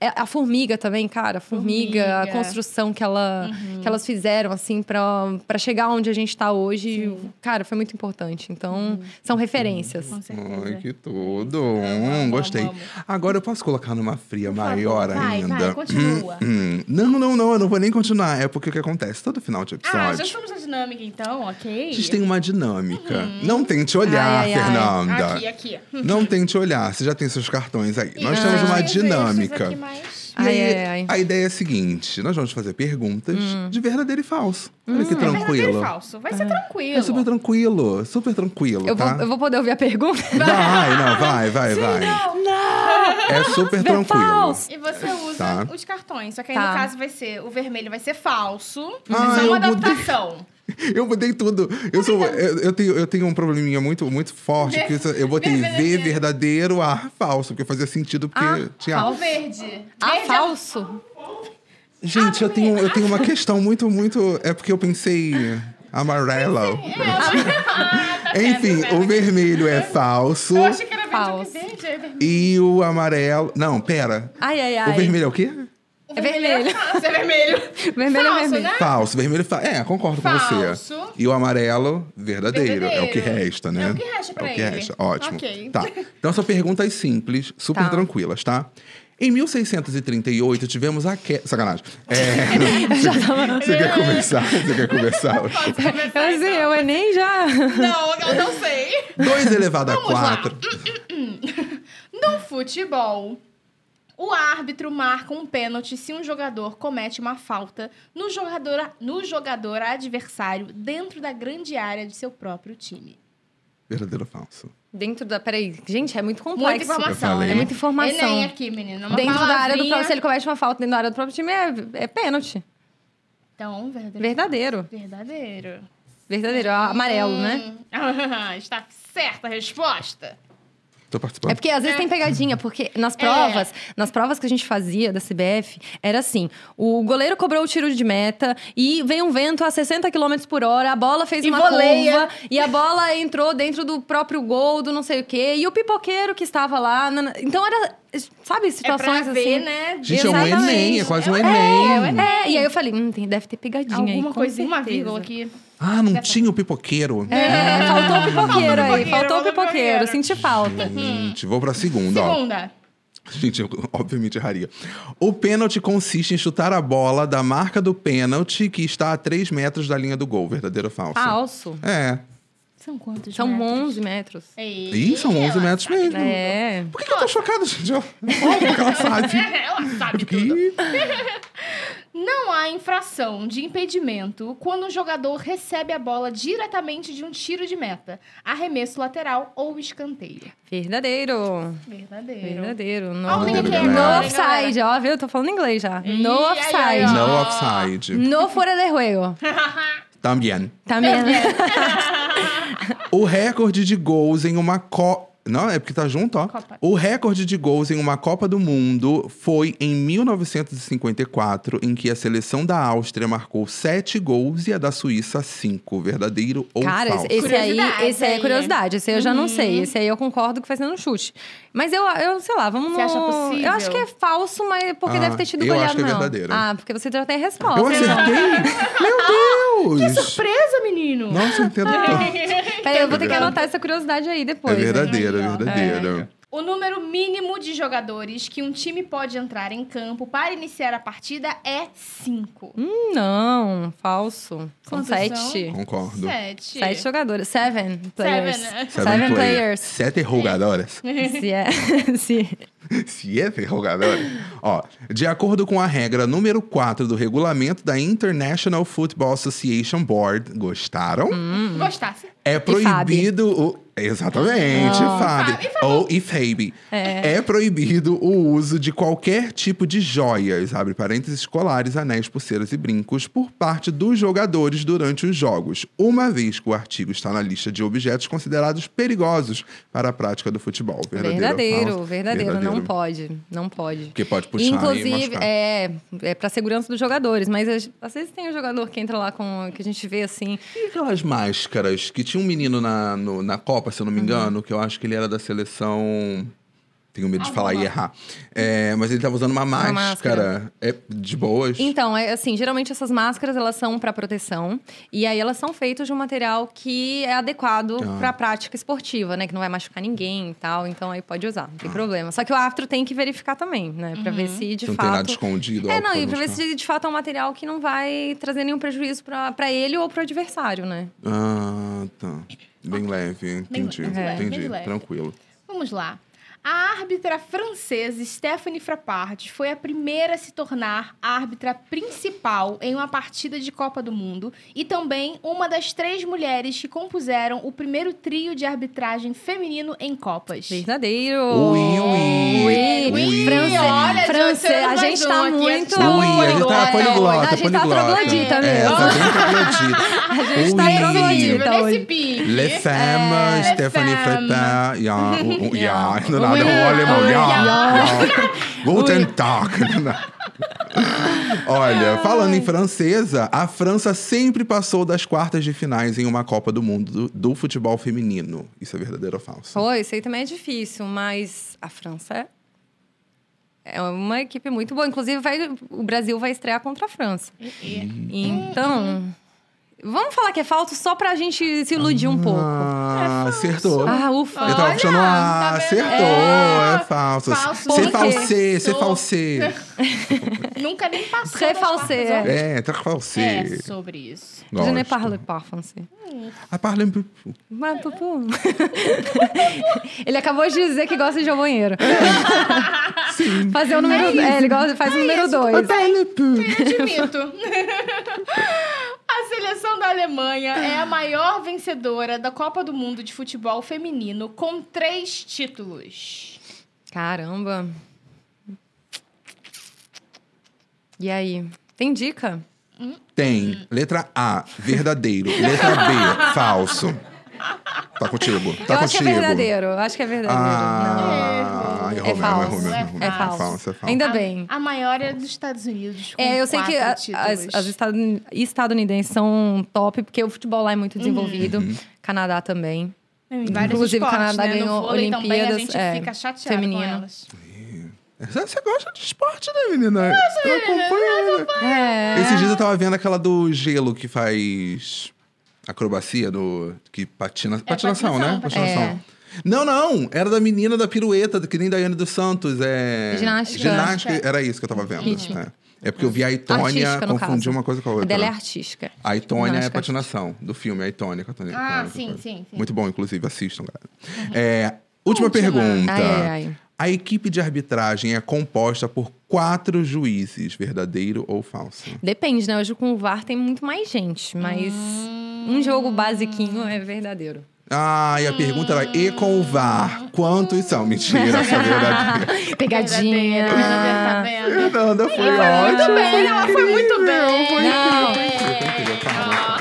é- A formiga também, cara. A formiga, a Formiga. construção que, ela, que elas fizeram, assim, pra, pra chegar onde a gente tá hoje, cara, foi muito importante. Então, são referências. Com certeza. Ai, que tudo. Hum, gostei. Agora eu posso colocar numa fria Por favor, maior vai, ainda. vai, continua. Hum, hum. Não, não, não, eu não vou nem continuar. É porque o que acontece? Todo final de Ah, episódio. já estamos na dinâmica, então, ok? A gente tem uma dinâmica. Não tente olhar, Ai, ai, ai. Fernanda. Aqui, aqui. Não tente olhar. Você já tem seus cartões aí. Nós Ah, temos uma dinâmica. aqui mais- E Ai, aí, ai, ai. a ideia é a seguinte: nós vamos fazer perguntas de verdadeiro e falso. Olha que É verdadeiro tranquilo. e falso. Vai ser tranquilo. É super tranquilo, super tranquilo, Eu tá? vou, eu vou poder ouvir a pergunta? Vai, não, vai, vai, vai. É super tranquilo. falso. E você usa Tá. os cartões. Só que aí, Tá. no caso, vai ser... O vermelho vai ser falso. Ah, é só uma eu mudei. Eu mudei tudo. Eu, sou, eu, eu tenho, eu tenho um probleminha muito, muito forte. Que eu botei V Verdadeiro. A falso. Porque fazia sentido, porque Ah, tinha... O verde. Ah, Verde é- falso? Gente, eu tenho, eu tenho uma questão muito, muito... É porque eu pensei... Amarelo. (laughs) Ah, Enfim, o vermelho é falso. Eu achei que era verde, Falso. verde é vermelho. E o amarelo... Não, pera. Ai, ai, ai. O vermelho é o quê? É vermelho. É falso, é vermelho. (laughs) Vermelho é falso, vermelho. né? Falso. Vermelho... Fa... É, concordo com você. Falso. E o amarelo, verdadeiro. É o que Verdadeiro. resta, né? É o que resta pra É o que ele. resta. Ótimo. Ok. Tá. Então são perguntas simples, super Tá. tranquilas, tá? Em 1638, tivemos a queda... Sacanagem. É... (laughs) Você quer começar? Você quer começar? (laughs) Pode começar, Eu sei, então. o Enem já. Não, eu não sei. 2 elevado a Vamos lá. 4. No futebol, o árbitro marca um pênalti se um jogador comete uma falta no jogador, no jogador adversário dentro da grande área de seu próprio time. Verdadeiro ou falso? Dentro da. Peraí, gente, é muito complexo. Muita informação, né? É muita informação. Enem aqui, menina. Uma Dentro da área do palavrinha. próprio. Se ele comete uma falta dentro da área do próprio time, é, é pênalti. Então, verdadeiro. Verdadeiro. Verdadeiro. Verdadeiro. Amarelo, né? Hum. (laughs) Está certa a resposta. Tô participando. É porque às vezes tem pegadinha, porque nas provas, nas provas que a gente fazia da CBF, era assim: o goleiro cobrou o tiro de meta e veio um vento a 60 km por hora, a bola fez E uma voleia. curva e a bola entrou dentro do próprio gol, do não sei o quê, e o pipoqueiro que estava lá. na- Então era, sabe, É situações pra ver, assim. né? Gente, é um Exatamente. Enem, é quase um É, Enem. É, e aí eu falei, hum, tem, deve ter pegadinha aí. Alguma coisinha, uma vírgula aqui. Ah, não tinha o pipoqueiro. É, faltou o pipoqueiro aí, faltou o pipoqueiro, senti falta. Gente, vou pra segunda, ó. Segunda. Gente, eu obviamente erraria. O pênalti consiste em chutar a bola da marca do pênalti que está a 3 metros da linha do gol. Verdadeiro ou falso? Falso. É. São quantos São metros? 11 metros. Ih, Ih, são 11 ela metros sabe mesmo. É. Por que, que eu tô chocada, gente? Óbvio (laughs) que ela sabe. (laughs) Ela sabe tudo. (laughs) Não há infração de impedimento quando o jogador recebe a bola diretamente de um tiro de meta, arremesso lateral ou escanteio. Verdadeiro. Verdadeiro. Verdadeiro. No, aqui no hein, offside, ó, viu? Tô falando inglês já. No offside. No offside. No fora de juego. (laughs) Também. Também. (laughs) (laughs) O recorde de gols em uma co... Não, é porque tá junto, ó. Copa. O recorde de gols em uma Copa do Mundo foi em 1954, em que a seleção da Áustria marcou sete gols e a da Suíça cinco. Verdadeiro ou Cara, falso? esse aí, esse aí é curiosidade. Esse aí eu já não sei. Esse aí eu concordo que ser no chute. Mas eu, eu sei lá, vamos Você no... acha possível? Eu acho que é falso, mas porque Ah, deve ter tido eu goleado acho que é não. verdadeiro. Ah, porque você já tem a resposta. Eu acertei? Meu (laughs) Deus! Surpresa, menino! Nossa, eu entendo tanto. (laughs) Peraí, eu vou ter que anotar essa curiosidade aí É depois. né? verdadeiro, é Aí, ó. verdadeiro. O número mínimo de jogadores que um time pode entrar em campo para iniciar a partida é 5. Hum, não, falso. São Quantos sete. Concordo. Sete. Sete jogadores. Seven players. Seven. Seven, players. Sete jogadores. Se é. (laughs) (laughs) Se... Siete jogadores. Ó, de acordo com a regra número 4 do regulamento da International Football Association Board, gostaram? Hum. Gostasse. É proibido o. Exatamente, Oh. Fábio. Fábio. Ou IFAB. É. proibido o uso de qualquer tipo de joias, abre parênteses, colares, anéis, pulseiras e brincos, por parte dos jogadores durante os jogos, uma vez que o artigo está na lista de objetos considerados perigosos para a prática do futebol. Verdadeiro, Verdadeiro, falso? verdadeiro, Não pode. Não pode. Porque pode puxar e Inclusive, machucar. é, é pra segurança dos jogadores, mas às- vezes tem um jogador que entra lá com. que a gente vê assim. E aquelas máscaras que tinha um menino na, no- na Copa, se eu não Uhum. me engano, que eu acho que ele era da seleção. Tenho medo de falar e errar. É, mas ele tava usando uma máscara. máscara. É, de boas. Então, é assim, geralmente essas máscaras elas são para proteção e aí elas são feitas de um material que é adequado Ah. pra prática esportiva, né, que não vai machucar ninguém e tal, então aí pode usar, Ah. não tem problema. Só que o árbitro tem que verificar também, né, Pra ver se de não fato tem nada escondido. É, não, e pra ver se de fato é um material que não vai trazer nenhum prejuízo pra pra ele ou pro adversário, né? Ah, tá. Bem leve, entendi. leve, bem entendi. leve. Tranquilo. Vamos lá. A árbitra francesa Stephanie Frappart foi a primeira a se tornar árbitra principal em uma partida de Copa do Mundo e também uma das três mulheres que compuseram o primeiro trio de arbitragem feminino em Copas. Verdadeiro. Ui, ui. Ui, Ui. France- Olha, Johnson, a tá aqui, muito. a gente tá muito Ui, a gente tá poliglota. poliglota, A gente tá troglodita É, mesmo. tá bem troglodita. (laughs) A gente tá troglodita Nesse hoje. pique. Le Femme, Stephanie. Ja, o- o- ja, alemão. Guten Tag. Olha, falando em francesa, a França sempre passou das quartas de finais em uma Copa do Mundo do, do futebol feminino. Isso é verdadeiro ou falso? Pô, isso aí também é difícil, mas a França é- é uma equipe muito boa. Inclusive, vai- o Brasil vai estrear contra a França. Então, vamos falar que é falso só pra gente se iludir um pouco. Ah, acertou. Ah, ufa. Eu tava puxando, tá ah, vendo? acertou, É. é falso. Falsé, c'est Sou- falsé. Nunca nem passou. Quartas, falsé, ó. É, tá falsé. É sobre isso. Je ne Gosto. parle pas français. Ah, parle un peu. Mas, pupu. (laughs) ele acabou de dizer que gosta de ir ao banheiro. (laughs) Sim. Fazer o número. É, ele gosta, faz o número dois. Peu. Admito. (laughs) A seleção da Alemanha é a maior vencedora da Copa do Mundo de Futebol Feminino com três títulos. Caramba. E aí? Tem dica? Tem. Letra A, verdadeiro. Letra B, (laughs) falso. Tá contigo. Tá eu acho que contigo. é verdadeiro. Eu acho que é verdadeiro. Ah, Não. errou É mesmo, falso. errou mesmo, É. É falso. é falso. Ainda a, bem. A maior é dos Estados Unidos. Com É, eu sei que a- as, as estadun- estadunidenses são top, porque o futebol lá é muito desenvolvido. Uhum. Canadá também. Em Inclusive, o esportes, Canadá né? ganhou vôlei também a Olimpíadas, gente é, fica chateado feminino. com elas. Você gosta de esporte, né, menina? Acompanha, né? É. Esses dias eu tava vendo aquela do gelo que faz acrobacia, do, que patina, patinação, né? É, patinação, Patinação. Não, não. Era da menina da pirueta, que nem Daiane dos Santos. É... Ginástica. Ginástica. Era isso que eu tava vendo. Ritmo. É. É porque eu vi a Itônia, Artística, no confundi caso. uma coisa com a A outra. dela é artística. A Itônia é patinação, do filme, a Itônia. que a Itônia- Ah, sim, sim, sim. Muito bom, inclusive, assistam, galera. É, última, Última. pergunta. Ai, ai. A equipe de arbitragem é composta por quatro juízes, verdadeiro ou falso? Depende, né? Hoje com o VAR tem muito mais gente, mas um jogo basiquinho é verdadeiro. Ah, e a pergunta era, e com o VAR, quantos são? Mentira, essa é verdadeira. (laughs) Pegadinha. Tá? Fernanda, foi bem, ela foi muito bem. Foi incrível, é isso,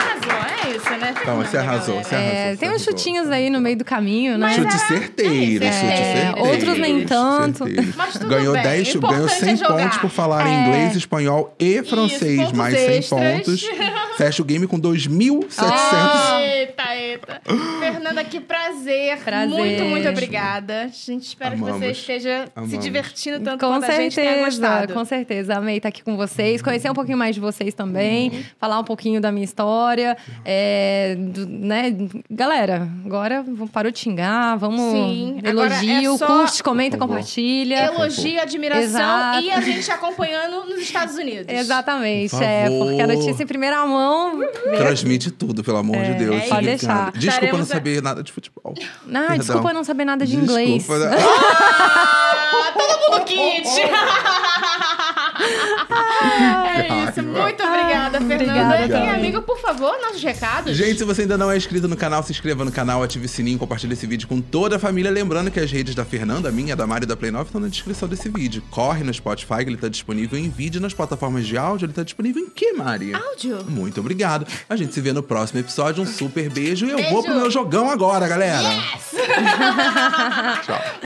né? Calma, você arrasou, você arrasou. É, tem uns chutinhos aí no meio do caminho, né? Chute certeiro, É, chute é, certeiro. outros nem tanto. Mas tudo ganhou bem, 10, o ganhou importante 100 é jogar. pontos por falar É. inglês, espanhol e francês, pontos mais 100 extras. pontos. (laughs) Fecha o game com 2.700. Eita, eita. Fernanda, que prazer. Prazer. Muito, muito obrigada. A gente espera que você Amamos. esteja se Amamos. divertindo tanto Com quanto a gente tenha certeza, gostado. com certeza. Amei estar aqui com vocês, conhecer um pouquinho mais de vocês também, falar um pouquinho da minha história. é, do- né? Galera, agora vamos parar de xingar, vamos Sim, agora elogio, é só- curte, comenta, compartilha. Elogio, admiração Exato. e a gente acompanhando nos Estados Unidos. Exatamente, Por é, porque a notícia em primeira mão. Transmite tudo, pelo amor de Deus. é. Pode deixar. Desculpa Estaremos não a- saber nada de futebol. Ah, Perdão. desculpa não saber nada de Desculpa. inglês. Ah, (laughs) todo mundo kit! (laughs) é isso. Muito obrigada, Fernanda. Obrigada e quem é amigo, por favor, nossos recados. Gente, se você ainda não é inscrito no canal, se inscreva no canal, ative o sininho, compartilhe esse vídeo com toda a família. Lembrando que as redes da Fernanda, a minha, da Mari e da Play 9 estão na descrição desse vídeo. Corre no Spotify, que ele tá disponível em vídeo. Nas plataformas de áudio, ele tá disponível em que, Mari? Áudio. Muito obrigado. A gente se vê no próximo episódio. Um super beijo. E eu Beijo. vou pro meu jogão agora, galera. Yes! (laughs) Tchau.